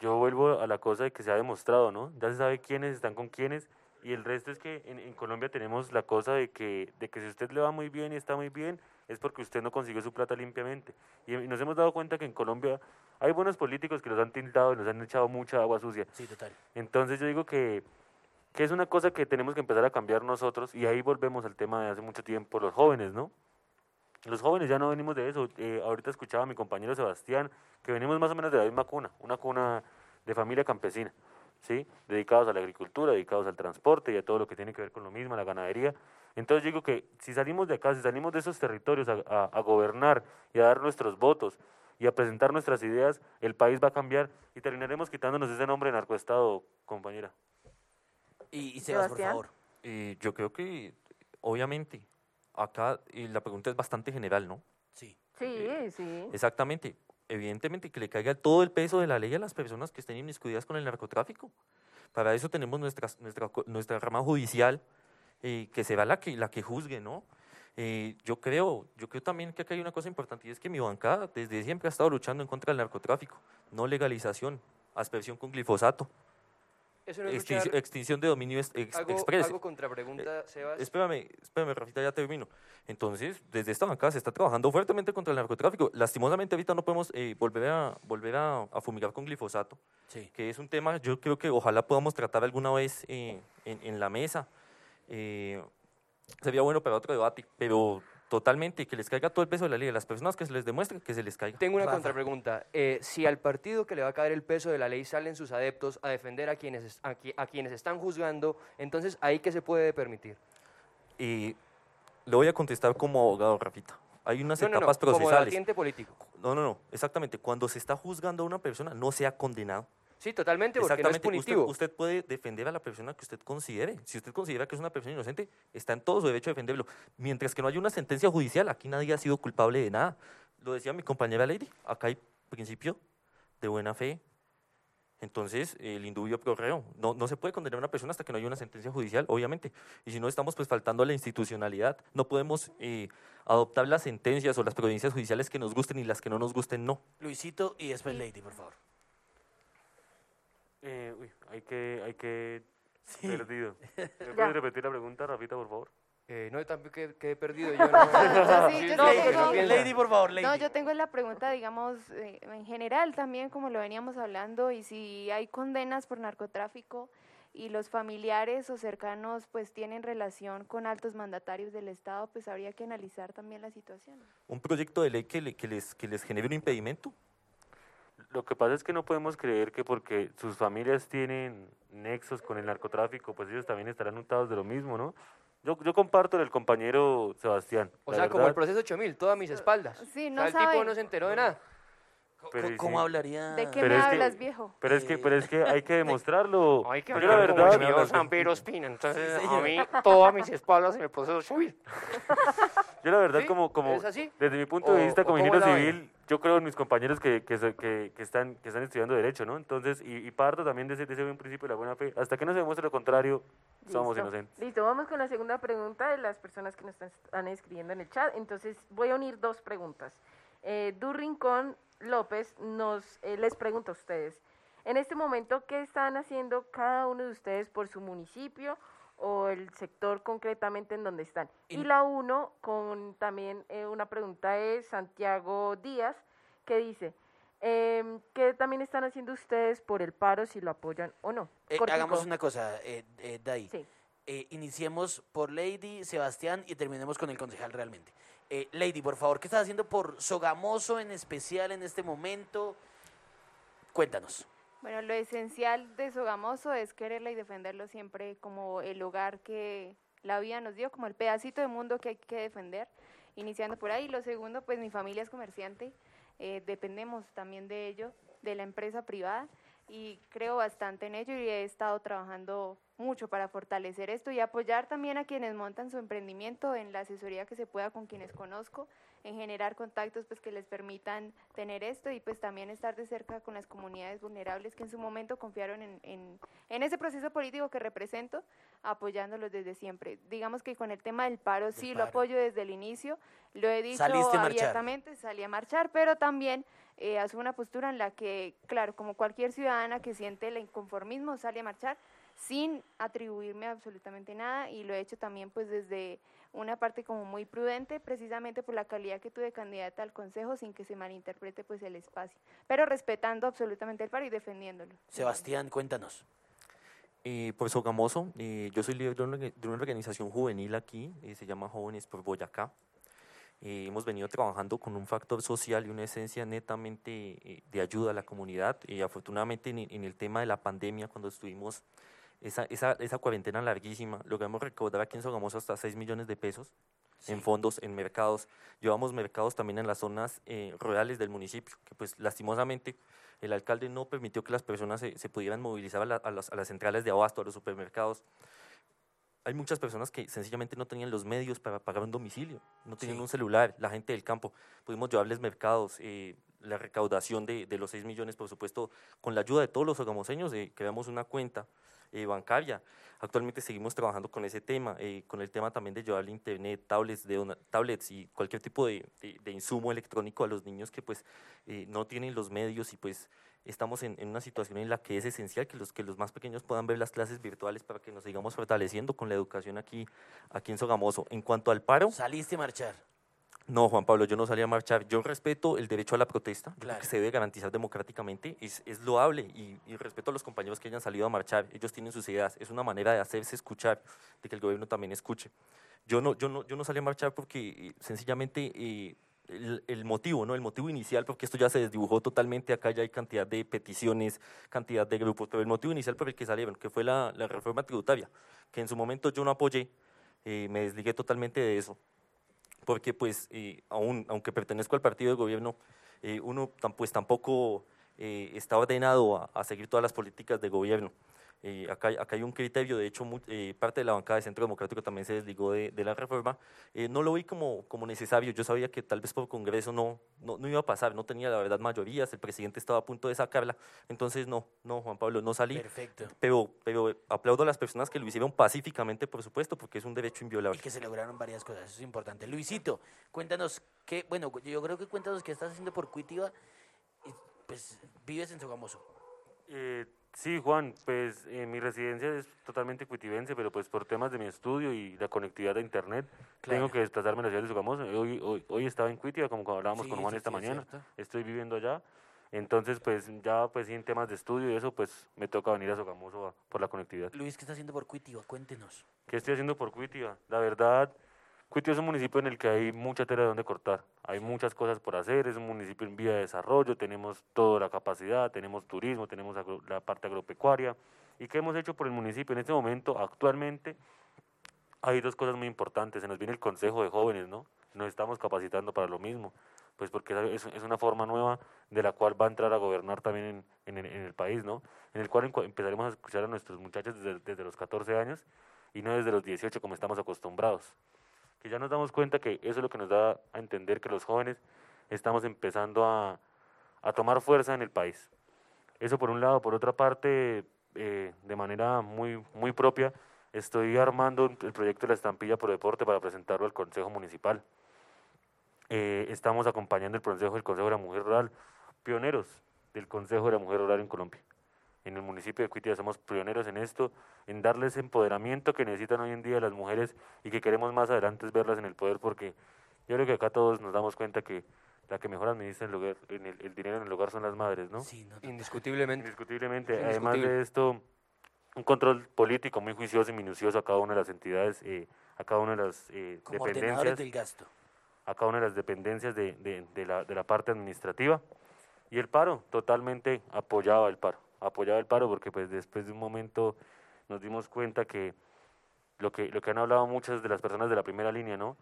[SPEAKER 4] yo vuelvo a la cosa de que se ha demostrado, ¿no? Ya se sabe quiénes están con quiénes y el resto es que en, en Colombia tenemos la cosa de que, de que si usted le va muy bien y está muy bien, es porque usted no consiguió su plata limpiamente. Y, y nos hemos dado cuenta que en Colombia hay buenos políticos que los han tildado y nos han echado mucha agua sucia.
[SPEAKER 1] Sí, total.
[SPEAKER 4] Entonces yo digo que, que es una cosa que tenemos que empezar a cambiar nosotros y ahí volvemos al tema de hace mucho tiempo, los jóvenes, ¿no? Los jóvenes ya no venimos de eso. Eh, ahorita escuchaba a mi compañero Sebastián que venimos más o menos de la misma cuna, una cuna de familia campesina, ¿sí? Dedicados a la agricultura, dedicados al transporte y a todo lo que tiene que ver con lo mismo, la ganadería. Entonces digo que si salimos de acá, si salimos de esos territorios a, a- a gobernar y a dar nuestros votos y a presentar nuestras ideas, el país va a cambiar y terminaremos quitándonos ese nombre de narcoestado, compañera.
[SPEAKER 1] Y, y Sebas, por
[SPEAKER 2] Sebastián.
[SPEAKER 1] favor.
[SPEAKER 5] Eh, yo creo que, obviamente, acá eh, la pregunta es bastante general, ¿no?
[SPEAKER 1] Sí.
[SPEAKER 2] Sí, sí.
[SPEAKER 5] Exactamente. Evidentemente que le caiga todo el peso de la ley a las personas que estén inmiscuidas con el narcotráfico. Para eso tenemos nuestra, nuestra, nuestra rama judicial, eh, que será la que, la que juzgue, ¿no? Eh, yo creo, yo creo también que acá hay una cosa importante y es que mi bancada desde siempre ha estado luchando en contra del narcotráfico, no legalización, aspersión con glifosato,
[SPEAKER 6] Eso no es
[SPEAKER 5] extinción,
[SPEAKER 6] luchar.
[SPEAKER 5] extinción de dominio ex,
[SPEAKER 6] Hago,
[SPEAKER 5] express.
[SPEAKER 6] hago contrapregunta, Sebas.
[SPEAKER 5] Espérame, espérame, Rafita, ya termino. Entonces, desde esta bancada se está trabajando fuertemente contra el narcotráfico. Lastimosamente, ahorita no podemos eh, volver, a, volver a, a fumigar con glifosato,
[SPEAKER 1] Sí.
[SPEAKER 5] que es un tema, yo creo que ojalá podamos tratar alguna vez eh, en, en la mesa. Eh, sería bueno para otro debate, pero totalmente, que les caiga todo el peso de la ley. A las personas que se les demuestre que se les caiga.
[SPEAKER 6] Tengo una
[SPEAKER 1] Rafa.
[SPEAKER 6] contrapregunta. Eh, si al partido que le va a caer el peso de la ley salen sus adeptos a defender a quienes, es- a, qui- a quienes están juzgando, entonces ahí qué se puede permitir.
[SPEAKER 5] Y le voy a contestar como abogado, Rafita. Hay unas
[SPEAKER 6] No, no, no,
[SPEAKER 5] etapas
[SPEAKER 6] como
[SPEAKER 5] procesales.
[SPEAKER 6] debatiente político.
[SPEAKER 5] No, no, no, exactamente. Cuando se está juzgando a una persona, no sea condenado.
[SPEAKER 6] Sí, totalmente, porque no es
[SPEAKER 5] Exactamente. Usted,
[SPEAKER 6] punitivo.
[SPEAKER 5] usted puede defender a la persona que usted considere. Si usted considera que es una persona inocente, está en todo su derecho a defenderlo. Mientras que no haya una sentencia judicial, aquí nadie ha sido culpable de nada. Lo decía mi compañera Lady, acá hay principio de buena fe. Entonces, el indubio pro reo. No, no se puede condenar a una persona hasta que no haya una sentencia judicial, obviamente. Y si no, estamos pues faltando a la institucionalidad. No podemos eh, adoptar las sentencias o las providencias judiciales que nos gusten y las que no nos gusten, no.
[SPEAKER 1] Luisito y después Lady, por favor.
[SPEAKER 4] Eh, uy, hay que, hay que
[SPEAKER 1] Sí.
[SPEAKER 4] perdido. ¿Me puedes repetir la pregunta, Rafita, por favor?
[SPEAKER 6] Eh, no, yo también quedé, quedé perdido. Yo no,
[SPEAKER 3] sí, yo
[SPEAKER 1] no. Lady, por favor, Lady.
[SPEAKER 3] No, yo tengo la pregunta, digamos, eh, en general también, como lo veníamos hablando, y si hay condenas por narcotráfico y los familiares o cercanos pues tienen relación con altos mandatarios del Estado, pues habría que analizar también la situación.
[SPEAKER 5] Un proyecto de ley que, le- que les, que les genere un impedimento.
[SPEAKER 4] Lo que pasa es que no podemos creer que porque sus familias tienen nexos con el narcotráfico, pues ellos también estarán untados de lo mismo, ¿no? Yo, yo comparto el compañero Sebastián.
[SPEAKER 6] O sea, como el
[SPEAKER 4] verdad,
[SPEAKER 6] proceso 8000, todo a mis espaldas.
[SPEAKER 3] Sí,
[SPEAKER 6] O
[SPEAKER 3] no
[SPEAKER 6] sea, el tipo
[SPEAKER 3] saben.
[SPEAKER 6] no se enteró de nada.
[SPEAKER 4] pero
[SPEAKER 1] ¿Cómo, cómo hablaría?
[SPEAKER 3] ¿De qué
[SPEAKER 4] Pero
[SPEAKER 3] me
[SPEAKER 4] es que-
[SPEAKER 3] hablas, viejo?
[SPEAKER 4] Pero es que, pero es que hay que demostrarlo.
[SPEAKER 6] Hay que
[SPEAKER 4] Yo la
[SPEAKER 6] hablar como
[SPEAKER 4] verdad,
[SPEAKER 6] el Zampiro Espina. Entonces,
[SPEAKER 1] Sí,
[SPEAKER 6] a mí, todo a mis espaldas en el proceso 8000.
[SPEAKER 4] Yo la verdad,
[SPEAKER 6] ¿Sí?
[SPEAKER 4] como, como
[SPEAKER 6] ¿Es así?
[SPEAKER 4] desde mi punto de
[SPEAKER 6] ¿O-
[SPEAKER 4] vista
[SPEAKER 6] o
[SPEAKER 4] como ingeniero civil, yo creo en mis compañeros que, que, que, que están, que están estudiando Derecho, ¿no? Entonces, y, y parto también de ese, de ese buen principio de la buena fe. Hasta que no se demuestre lo contrario, somos inocentes.
[SPEAKER 2] Listo, vamos con la segunda pregunta de las personas que nos están, están escribiendo en el chat. Entonces, voy a unir dos preguntas. Eh, Durrincón López nos eh, les pregunta a ustedes, en este momento, ¿qué están haciendo cada uno de ustedes por su municipio o el sector concretamente en donde están? Y
[SPEAKER 1] Y-
[SPEAKER 2] la uno, con también eh, una pregunta es Santiago Díaz, que dice, em, ¿qué también están haciendo ustedes por el paro, si lo apoyan o no?
[SPEAKER 1] Eh, hagamos una cosa, eh, eh, Dai.
[SPEAKER 2] Sí.
[SPEAKER 1] Eh, iniciemos por Lady, Sebastián y terminemos con el concejal realmente. Eh, Lady, por favor, ¿qué estás haciendo por Sogamoso en especial en este momento? Cuéntanos.
[SPEAKER 3] Bueno, lo esencial de Sogamoso es quererla y defenderlo siempre como el hogar que la vida nos dio, como el pedacito de mundo que hay que defender, iniciando por ahí. Lo segundo, pues mi familia es comerciante, eh, dependemos también de ello, de la empresa privada, y creo bastante en ello y he estado trabajando mucho para fortalecer esto y apoyar también a quienes montan su emprendimiento en la asesoría que se pueda con quienes conozco, en generar contactos pues que les permitan tener esto y pues también estar de cerca con las comunidades vulnerables que en su momento confiaron en, en, en ese proceso político que represento, apoyándolos desde siempre. Digamos que con el tema del paro sí lo apoyo desde el inicio, lo he dicho
[SPEAKER 1] marchar.
[SPEAKER 3] abiertamente, salí a marchar, pero también eh, asumo una postura en la que, claro, como cualquier ciudadana que siente el inconformismo, sale a marchar sin atribuirme absolutamente nada y lo he hecho también pues desde una parte como muy prudente, precisamente por la calidad que tuve candidata al consejo sin que se malinterprete pues el espacio, pero respetando absolutamente el paro y defendiéndolo.
[SPEAKER 1] Sebastián, cuéntanos.
[SPEAKER 5] Eh, por Sogamoso, eh, yo soy líder de una, orga- de una organización juvenil aquí, eh, se llama Jóvenes por Boyacá. Eh, hemos venido trabajando con un factor social y una esencia netamente eh, de ayuda a la comunidad. Y afortunadamente en, en el tema de la pandemia, cuando estuvimos esa, esa, esa cuarentena larguísima, logramos recaudar aquí en Sogamoso hasta 6 millones de pesos en fondos, en mercados. Llevamos mercados también en las zonas eh, rurales del municipio, que pues lastimosamente el alcalde no permitió que las personas se, se pudieran movilizar a, la- a las, a las centrales de abasto, a los supermercados. Hay muchas personas que sencillamente no tenían los medios para pagar un domicilio, no tenían
[SPEAKER 1] Sí.
[SPEAKER 5] un celular, la gente del campo. Pudimos llevarles mercados, eh, la recaudación de, de los 6 millones, por supuesto, con la ayuda de todos los sogamoseños, eh, creamos una cuenta eh, bancaria. Actualmente seguimos trabajando con ese tema, eh, con el tema también de llevarle internet, tablets, de una- tablets y cualquier tipo de, de- de insumo electrónico a los niños que pues eh, no tienen los medios y pues estamos en, en una situación en la que es esencial que los, que los más pequeños puedan ver las clases virtuales para que nos sigamos fortaleciendo con la educación aquí, aquí en Sogamoso. En cuanto al paro,
[SPEAKER 1] Saliste a marchar.
[SPEAKER 5] No, Juan Pablo, yo no salí a marchar. Yo respeto el derecho a la protesta,
[SPEAKER 1] Claro.
[SPEAKER 5] que se debe garantizar democráticamente, es, es loable y, y respeto a los compañeros que hayan salido a marchar. Ellos tienen sus ideas, es una manera de hacerse escuchar, de que el gobierno también escuche. Yo no, yo no, yo no salí a marchar porque eh, sencillamente eh, el, el motivo, ¿no? El motivo inicial, porque esto ya se desdibujó totalmente, acá ya hay cantidad de peticiones, cantidad de grupos, pero el motivo inicial por el que salieron, que fue la, la reforma tributaria, que en su momento yo no apoyé, eh, me desligué totalmente de eso porque pues eh, aún, aunque pertenezco al partido de gobierno, eh, uno pues tampoco eh, está ordenado a, a seguir todas las políticas de gobierno. Eh, acá, hay- acá hay un criterio, de hecho, eh, parte de la bancada de Centro Democrático también se desligó de, de la reforma. Eh, no lo vi como, como necesario, yo sabía que tal vez por Congreso no, no, no iba a pasar, no tenía la verdad mayorías, el presidente estaba a punto de sacarla, entonces no, no, Juan Pablo, no salí.
[SPEAKER 1] Perfecto.
[SPEAKER 5] Pero, pero aplaudo a las personas que lo hicieron pacíficamente, por supuesto, porque es un derecho
[SPEAKER 1] Y
[SPEAKER 5] inviolable.
[SPEAKER 1] que se lograron varias cosas, eso es importante. Luisito, cuéntanos qué, bueno, yo creo que cuéntanos qué estás haciendo por Cuitiva. y, Pues vives en Sogamoso.
[SPEAKER 4] Eh, Sí, Juan, pues eh, mi residencia es totalmente cuitibense, pero pues por temas de mi estudio y la conectividad de internet, tengo que desplazarme a la ciudad de Sogamoso. Hoy, hoy, hoy estaba en Cuitia, como hablábamos
[SPEAKER 1] Sí,
[SPEAKER 4] con Juan esta
[SPEAKER 1] sí,
[SPEAKER 4] mañana. Estoy viviendo allá. Entonces, pues ya pues en temas de estudio y eso, pues me toca venir a Sogamoso a- por la conectividad.
[SPEAKER 1] Luis, ¿qué está haciendo por Cuitiba? Cuéntenos.
[SPEAKER 4] ¿Qué estoy haciendo por Cuitia? La verdad, Cuitia es un municipio en el que hay mucha tela de donde cortar. Hay muchas cosas por hacer, es un municipio en vía de desarrollo, tenemos toda la capacidad, tenemos turismo, tenemos la parte agropecuaria. ¿Y qué hemos hecho por el municipio? En este momento, actualmente, hay dos cosas muy importantes. Se nos viene el Consejo de Jóvenes, ¿no? Nos estamos capacitando para lo mismo, pues porque es, es una forma nueva de la cual va a entrar a gobernar también en, en en el país, ¿no? En el cual empezaremos a escuchar a nuestros muchachos desde, desde los 14 años y no desde los 18 como estamos acostumbrados. Que ya nos damos cuenta que eso es lo que nos da a entender que los jóvenes estamos empezando a, a tomar fuerza en el país. Eso por un lado. Por otra parte, eh, de manera muy, muy propia, estoy armando el proyecto de la estampilla por deporte para presentarlo al Consejo Municipal. Eh, estamos acompañando el Consejo, el Consejo de la Mujer Rural, pioneros del Consejo de la Mujer Rural en Colombia. En el municipio de Cuitia somos pioneros en esto, en darles empoderamiento que necesitan hoy en día las mujeres y que queremos más adelante verlas en el poder porque yo creo que acá todos nos damos cuenta que la que mejor administra el, en el, el dinero en el hogar son las madres, ¿no?
[SPEAKER 1] Sí, no,
[SPEAKER 6] Indiscutiblemente.
[SPEAKER 4] Indiscutiblemente. Además de esto, un control político muy juicioso y minucioso a cada una de las entidades, eh, a cada una de las eh,
[SPEAKER 1] como
[SPEAKER 4] dependencias,
[SPEAKER 1] del gasto.
[SPEAKER 4] a cada una de las dependencias de, de- de la, de la parte administrativa. Y el paro, totalmente apoyaba el paro, apoyaba el paro porque pues después de un momento nos dimos cuenta que lo que, lo que han hablado muchas de las personas de la primera línea, ¿no?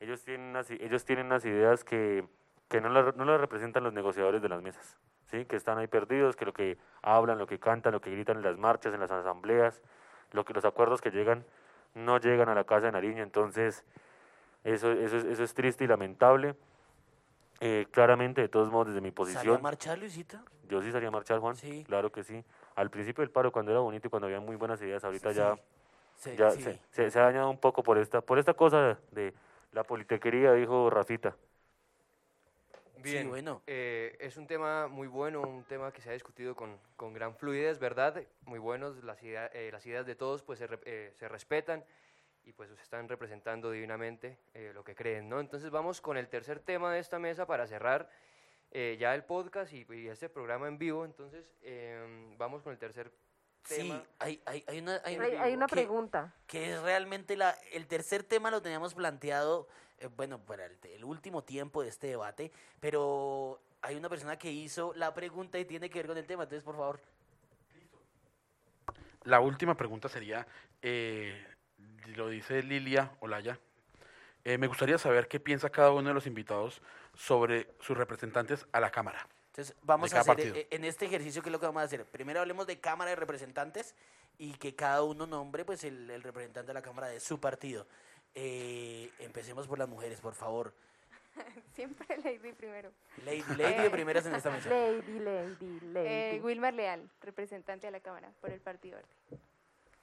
[SPEAKER 4] Ellos tienen unas, ellos tienen unas ideas que, que no, las, no las representan los negociadores de las mesas, ¿sí? Que están ahí perdidos, que lo que hablan, lo que cantan, lo que gritan en las marchas, en las asambleas, lo que, los acuerdos que llegan, no llegan a la Casa de Nariño, entonces eso, eso, es, eso es triste y lamentable. Eh, claramente, de todos modos, desde mi
[SPEAKER 1] ¿Salió a
[SPEAKER 4] posición,
[SPEAKER 1] marchar, Luisita?
[SPEAKER 4] yo sí salía a marchar, Juan,
[SPEAKER 1] Sí.
[SPEAKER 4] claro que sí. Al principio del paro, cuando era bonito y cuando había muy buenas ideas, ahorita
[SPEAKER 1] Sí,
[SPEAKER 4] ya,
[SPEAKER 1] sí,
[SPEAKER 4] ya
[SPEAKER 1] sí.
[SPEAKER 4] se, se- se ha dañado un poco por esta, por esta cosa de la politequería, dijo Rafita.
[SPEAKER 6] Bien,
[SPEAKER 1] bueno.
[SPEAKER 6] eh, es un tema muy bueno, un tema que se ha discutido con, con gran fluidez, ¿verdad? Muy buenos, las, idea- eh, las ideas de todos pues se, re- eh, se respetan y pues están representando divinamente eh, lo que creen, ¿no? Entonces vamos con el tercer tema de esta mesa para cerrar eh, ya el podcast y, y este programa en vivo, entonces em, vamos con el tercer
[SPEAKER 1] Sí,
[SPEAKER 6] tema.
[SPEAKER 1] hay, hay, hay una, hay,
[SPEAKER 2] Hay, hay una
[SPEAKER 1] que-
[SPEAKER 2] pregunta.
[SPEAKER 1] que es realmente la, el tercer tema lo teníamos planteado, eh, bueno, para el, el último tiempo de este debate, pero hay una persona que hizo la pregunta y tiene que ver con el tema, entonces por favor.
[SPEAKER 7] La última pregunta sería, eh, lo dice Lilia Olaya, eh, me gustaría saber qué piensa cada uno de los invitados sobre sus representantes a la Cámara.
[SPEAKER 1] Entonces vamos a hacer
[SPEAKER 7] partido.
[SPEAKER 1] eh, en este ejercicio que es lo que vamos a hacer. Primero hablemos de Cámara de Representantes y que cada uno nombre pues el, el representante de la Cámara de su partido. Eh, empecemos por las mujeres, por favor.
[SPEAKER 3] Siempre Lady primero.
[SPEAKER 1] Lady, lady de primeras en esta mesa.
[SPEAKER 2] Lady, lady, lady.
[SPEAKER 3] Eh, Wilmar Leal, representante de la Cámara por el Partido Verde.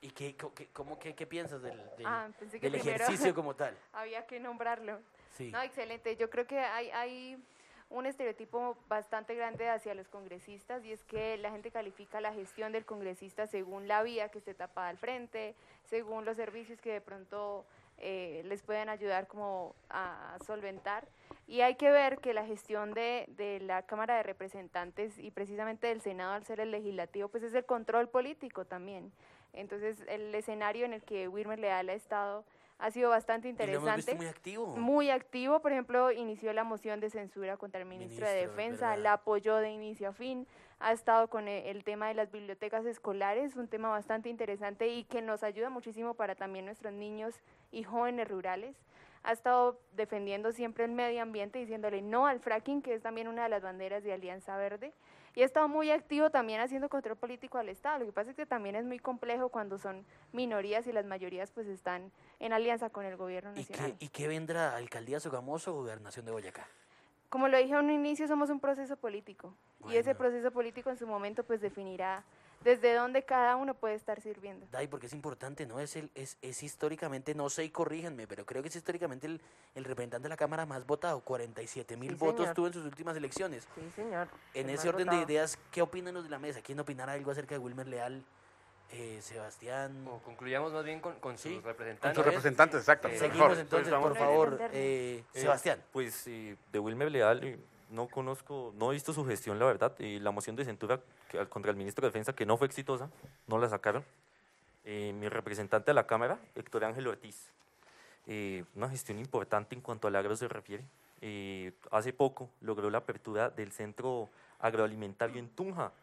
[SPEAKER 1] ¿Y qué, qué- cómo, qué, qué piensas del, del-
[SPEAKER 3] Ah,
[SPEAKER 1] del ejercicio como tal?
[SPEAKER 3] había que nombrarlo.
[SPEAKER 1] Sí.
[SPEAKER 3] No, excelente. Yo creo que hay, hay un estereotipo bastante grande hacia los congresistas y es que la gente califica la gestión del congresista según la vía que esté tapada al frente, según los servicios que de pronto eh, les pueden ayudar como a solventar. Y hay que ver que la gestión de, de la Cámara de Representantes y precisamente del Senado al ser el legislativo, pues es el control político también. Entonces, el escenario en el que Wilmer Leal ha estado ha sido bastante
[SPEAKER 1] Y lo hemos
[SPEAKER 3] interesante
[SPEAKER 1] visto muy activo.
[SPEAKER 3] muy activo, por ejemplo, inició la moción de censura contra el ministro, de
[SPEAKER 1] Ministro, es
[SPEAKER 3] Defensa, la apoyó de inicio a fin, ha estado con e- el, tema de las bibliotecas escolares, un tema bastante interesante y que nos ayuda muchísimo para también nuestros niños y jóvenes rurales. Ha estado defendiendo siempre el medio ambiente, diciéndole no al fracking, que es también una de las banderas de Alianza Verde. Y ha estado muy activo también haciendo control político al Estado. Lo que pasa es que también es muy complejo cuando son minorías y las mayorías pues están en alianza con el gobierno
[SPEAKER 1] ¿Y
[SPEAKER 3] nacional.
[SPEAKER 1] qué, ¿Y qué vendrá? ¿Alcaldía Sogamoso o Gobernación de Boyacá?
[SPEAKER 3] Como lo dije en un inicio, somos un proceso político y ese proceso político en su momento pues definirá desde dónde cada uno puede estar sirviendo.
[SPEAKER 1] Dai, porque es importante, ¿no? Es, el, es, es históricamente, no sé y corríjanme, pero creo que es históricamente el, el representante de la Cámara más votado. 47 mil
[SPEAKER 2] Sí,
[SPEAKER 1] votos
[SPEAKER 2] señor.
[SPEAKER 1] tuvo en sus últimas elecciones.
[SPEAKER 2] Sí, señor.
[SPEAKER 1] En
[SPEAKER 2] el
[SPEAKER 1] ese orden
[SPEAKER 2] votado.
[SPEAKER 1] de ideas, ¿qué opinan los de la mesa? ¿Quieren opinar algo acerca de Wilmer Leal, eh, Sebastián?
[SPEAKER 6] O concluyamos más bien con, con sus
[SPEAKER 1] Sí, con
[SPEAKER 7] Con
[SPEAKER 6] representantes.
[SPEAKER 7] sus representantes, exacto.
[SPEAKER 6] Eh,
[SPEAKER 1] Seguimos
[SPEAKER 7] mejor.
[SPEAKER 1] entonces, por favor, eh,
[SPEAKER 5] Eh,
[SPEAKER 1] Sebastián.
[SPEAKER 5] Pues eh, de Wilmer Leal no conozco, no he visto su gestión, la verdad. Y la moción de censura contra el ministro de Defensa, que no fue exitosa, no la sacaron. Eh, mi representante a la Cámara, Héctor Ángel Ortiz, eh, una gestión importante en cuanto al agro se refiere. Eh, hace poco logró la apertura del centro agroalimentario en Tunja,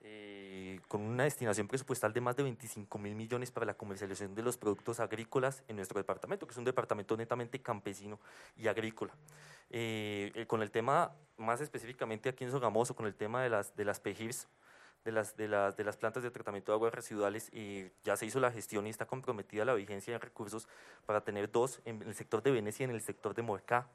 [SPEAKER 5] eh, con una destinación presupuestal de más de 25 mil millones para la comercialización de los productos agrícolas en nuestro departamento, que es un departamento netamente campesino y agrícola. Eh, eh, con el tema, más específicamente aquí en Sogamoso, con el tema de las, de las PEGIRS, de las, de, las, de las plantas de tratamiento de aguas residuales, eh, ya se hizo la gestión y está comprometida la vigencia de recursos para tener dos en el sector de Venecia y en el sector de Morecá.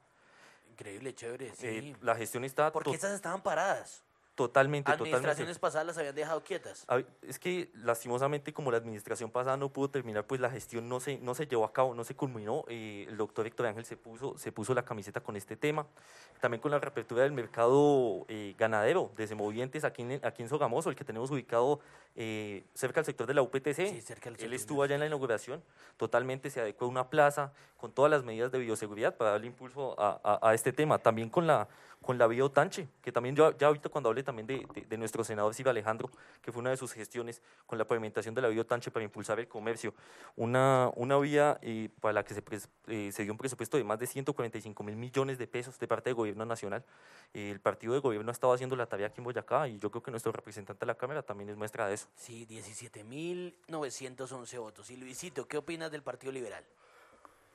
[SPEAKER 1] Increíble, chévere, sí.
[SPEAKER 5] Eh, la gestión está
[SPEAKER 1] Porque estas estaban paradas.
[SPEAKER 5] Totalmente, totalmente.
[SPEAKER 1] Administraciones pasadas las habían dejado quietas.
[SPEAKER 5] Es que lastimosamente como la administración pasada no pudo terminar, pues la gestión no se, no se llevó a cabo, no se culminó. eh, el doctor Héctor Ángel se puso, se puso la camiseta con este tema. También con la reapertura del mercado eh, ganadero de semovientes aquí en, aquí en Sogamoso, el que tenemos ubicado eh, cerca del sector de la UPTC.
[SPEAKER 1] Sí, cerca del
[SPEAKER 5] Él estuvo allá en la inauguración, totalmente se adecuó a una plaza con todas las medidas de bioseguridad para darle impulso a, a- a este tema. También con la, con la biotanche, que también yo ya ahorita cuando hablé también de, nuestro senador Silva Alejandro, que fue una de sus gestiones con la pavimentación de la biotanche para impulsar el comercio. Una, una vía eh, para la que eh, se dio un presupuesto de más de 145 mil millones de pesos de parte del gobierno nacional. El partido de gobierno ha estado haciendo la tarea aquí en Boyacá y yo creo que nuestro representante de la Cámara también es muestra de eso.
[SPEAKER 1] Sí, 17.911 votos. Y Luisito, ¿qué opinas del Partido Liberal?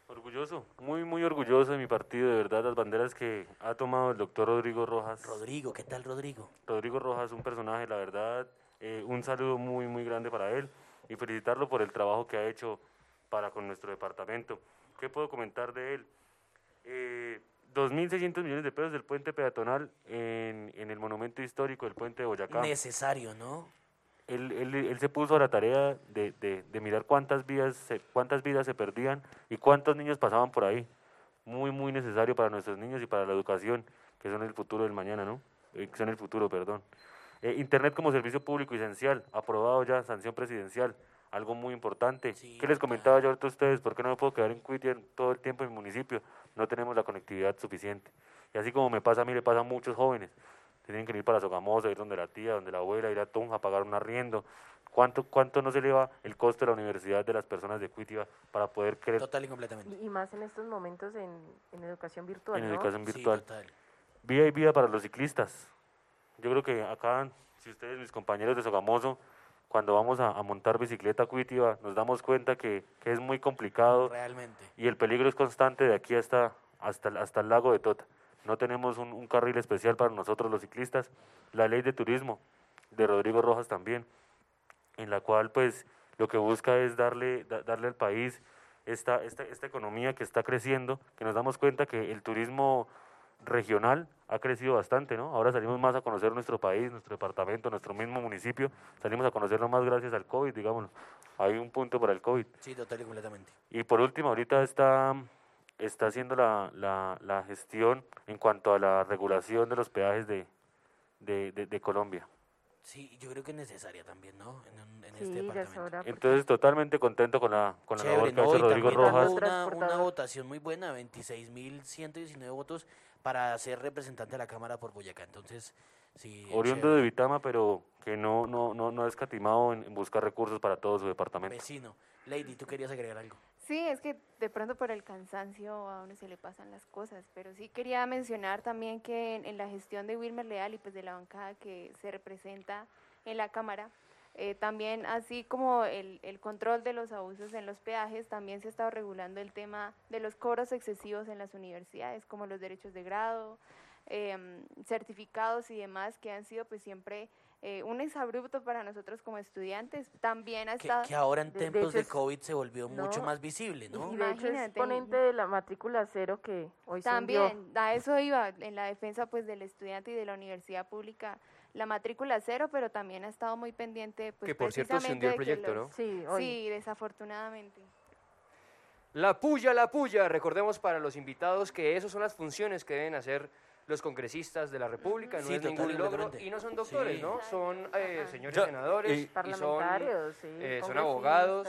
[SPEAKER 4] Orgulloso, muy, muy orgulloso de mi partido, de verdad, las banderas que ha tomado el doctor Rodrigo Rojas.
[SPEAKER 1] Rodrigo, ¿qué tal Rodrigo?
[SPEAKER 4] Rodrigo Rojas, un personaje, la verdad, eh, un saludo muy, muy grande para él y felicitarlo por el trabajo que ha hecho para con nuestro departamento. ¿Qué puedo comentar de él? Eh, 2.600 millones de pesos del puente peatonal en, en el monumento histórico del puente de Boyacá.
[SPEAKER 1] Necesario, ¿no?
[SPEAKER 4] Él, él- él se puso a la tarea de, de- de mirar cuántas vidas, se, cuántas vidas se perdían y cuántos niños pasaban por ahí. Muy, muy necesario para nuestros niños y para la educación, que son el futuro del mañana, ¿no? Eh, que son el futuro, perdón. Eh, Internet como servicio público esencial, aprobado ya, sanción presidencial, algo muy importante.
[SPEAKER 1] Sí,
[SPEAKER 4] ¿Qué les comentaba yo ahorita a ustedes? ¿Por qué no me puedo quedar en Cuitia todo el tiempo en mi municipio? No tenemos la conectividad suficiente. Y así como me pasa a mí, le pasa a muchos jóvenes. Tienen que ir para Sogamoso, ir donde la tía, donde la abuela, ir a Tunja, pagar un arriendo. ¿Cuánto, ¿Cuánto no se eleva el costo de la universidad de las personas de Cuitia para poder creer
[SPEAKER 1] Total y completamente.
[SPEAKER 2] Y, y más en estos momentos en, en educación virtual,
[SPEAKER 4] en
[SPEAKER 2] ¿no?
[SPEAKER 4] educación
[SPEAKER 1] Sí,
[SPEAKER 4] virtual?
[SPEAKER 1] total.
[SPEAKER 4] Vía y vida para los ciclistas. Yo creo que acá, si ustedes, mis compañeros de Sogamoso, cuando vamos a, a montar bicicleta a Cuitia, nos damos cuenta que, que es muy complicado
[SPEAKER 1] Realmente.
[SPEAKER 4] y el peligro es constante de aquí hasta, hasta, hasta el lago de Tota. No tenemos un, un carril especial para nosotros los ciclistas. La ley de turismo de Rodrigo Rojas también, en la cual pues lo que busca es darle, da- darle al país esta, esta, esta economía que está creciendo, que nos damos cuenta que el turismo regional ha crecido bastante, ¿no? Ahora salimos más a conocer nuestro país, nuestro departamento, nuestro mismo municipio, salimos a conocerlo más gracias al COVID, digamos. Hay un punto para el COVID.
[SPEAKER 1] Sí, total y completamente.
[SPEAKER 4] Y por último, ahorita está, está haciendo la, la, la gestión en cuanto a la regulación de los peajes de, de, de- de Colombia.
[SPEAKER 1] Sí, yo creo que es necesaria también, ¿no? En, un- en este
[SPEAKER 2] Sí,
[SPEAKER 1] departamento.
[SPEAKER 2] hora. porque-
[SPEAKER 4] Entonces, totalmente contento con la, con la labor que ha hecho Rodrigo
[SPEAKER 1] también
[SPEAKER 4] Rojas.
[SPEAKER 1] una, una votación muy buena, 26.119 votos para ser representante de la Cámara por Boyacá. Entonces, sí.
[SPEAKER 4] Oriundo
[SPEAKER 1] chévere.
[SPEAKER 4] de Vitama, pero que no, no, no, no ha escatimado en, en buscar recursos para todo su departamento.
[SPEAKER 1] Vecino. Lady, ¿tú querías agregar algo?
[SPEAKER 3] Sí, es que de pronto por el cansancio a uno se le pasan las cosas, pero sí quería mencionar también que en, la gestión de Wilmer Leal y pues de la bancada que se representa en la Cámara, eh, también así como el, el control de los abusos en los peajes, también se ha estado regulando el tema de los cobros excesivos en las universidades, como los derechos de grado, em, certificados y demás, que han sido pues siempre eh, un exabrupto para nosotros como estudiantes. También ha
[SPEAKER 1] Que,
[SPEAKER 3] estado...
[SPEAKER 1] que ahora en
[SPEAKER 2] de- de
[SPEAKER 1] tiempos
[SPEAKER 2] hecho
[SPEAKER 1] de COVID se volvió mucho
[SPEAKER 2] no,
[SPEAKER 1] más visible, ¿no?
[SPEAKER 2] Y de hecho es ponente de la matrícula cero que hoy se.
[SPEAKER 3] También, a eso iba, en la defensa pues del estudiante y de la universidad pública, la matrícula cero, pero también ha estado muy pendiente. Pues,
[SPEAKER 6] Que, por cierto, se hundió el proyecto,
[SPEAKER 3] los-
[SPEAKER 2] Sí, hoy.
[SPEAKER 3] Sí, desafortunadamente.
[SPEAKER 6] La puya, la puya. Recordemos para los invitados que esas son las funciones que deben hacer los congresistas de la República. No
[SPEAKER 1] Sí,
[SPEAKER 6] es ningún logro. Y no son doctores,
[SPEAKER 1] Sí.
[SPEAKER 6] ¿no? Son eh, señores senadores.
[SPEAKER 5] eh,
[SPEAKER 6] y son,
[SPEAKER 2] Parlamentarios, sí.
[SPEAKER 6] eh, son abogados.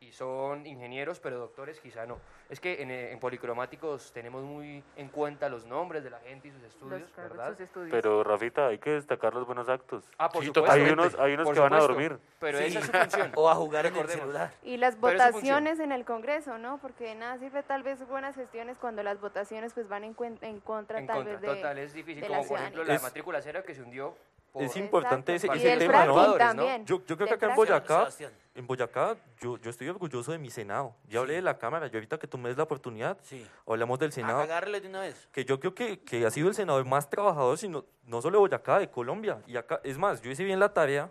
[SPEAKER 6] Y son ingenieros, pero doctores quizá no. Es que en, eh, en policromáticos tenemos muy en cuenta los nombres de la gente y sus estudios,
[SPEAKER 2] Los
[SPEAKER 6] ¿verdad?
[SPEAKER 2] sus estudios.
[SPEAKER 4] Pero, Rafita, hay que destacar los buenos actos.
[SPEAKER 6] Ah, por
[SPEAKER 7] Sí,
[SPEAKER 6] supuesto.
[SPEAKER 4] Hay unos, hay unos
[SPEAKER 6] por
[SPEAKER 4] que van a dormir.
[SPEAKER 6] Pero
[SPEAKER 1] Sí.
[SPEAKER 6] esa es su función.
[SPEAKER 1] O a jugar en el celular.
[SPEAKER 3] Y las votaciones en el Congreso, ¿no? Porque de nada sirve tal vez buenas gestiones cuando las votaciones pues van en, en contra
[SPEAKER 6] En
[SPEAKER 3] tal
[SPEAKER 6] contra,
[SPEAKER 3] vez de...
[SPEAKER 6] total, es difícil.
[SPEAKER 3] de
[SPEAKER 6] Como por ejemplo la
[SPEAKER 5] Es-
[SPEAKER 6] matrícula cero que se hundió. por-
[SPEAKER 5] Es importante ese,
[SPEAKER 3] Exacto.
[SPEAKER 5] ese
[SPEAKER 3] del
[SPEAKER 5] tema, ¿no? Yo, yo creo que acá en. Boyacá, en Boyacá, yo, yo estoy orgulloso de mi Senado. Ya hablé
[SPEAKER 1] Sí.
[SPEAKER 5] de la Cámara, yo ahorita que tú me des la oportunidad,
[SPEAKER 1] Sí.
[SPEAKER 5] hablamos del Senado.
[SPEAKER 1] Agárrele de una vez.
[SPEAKER 5] que yo creo que, que ha sido el senador más trabajador, sino, no solo de Boyacá, de Colombia. Y acá, es más, yo hice bien la tarea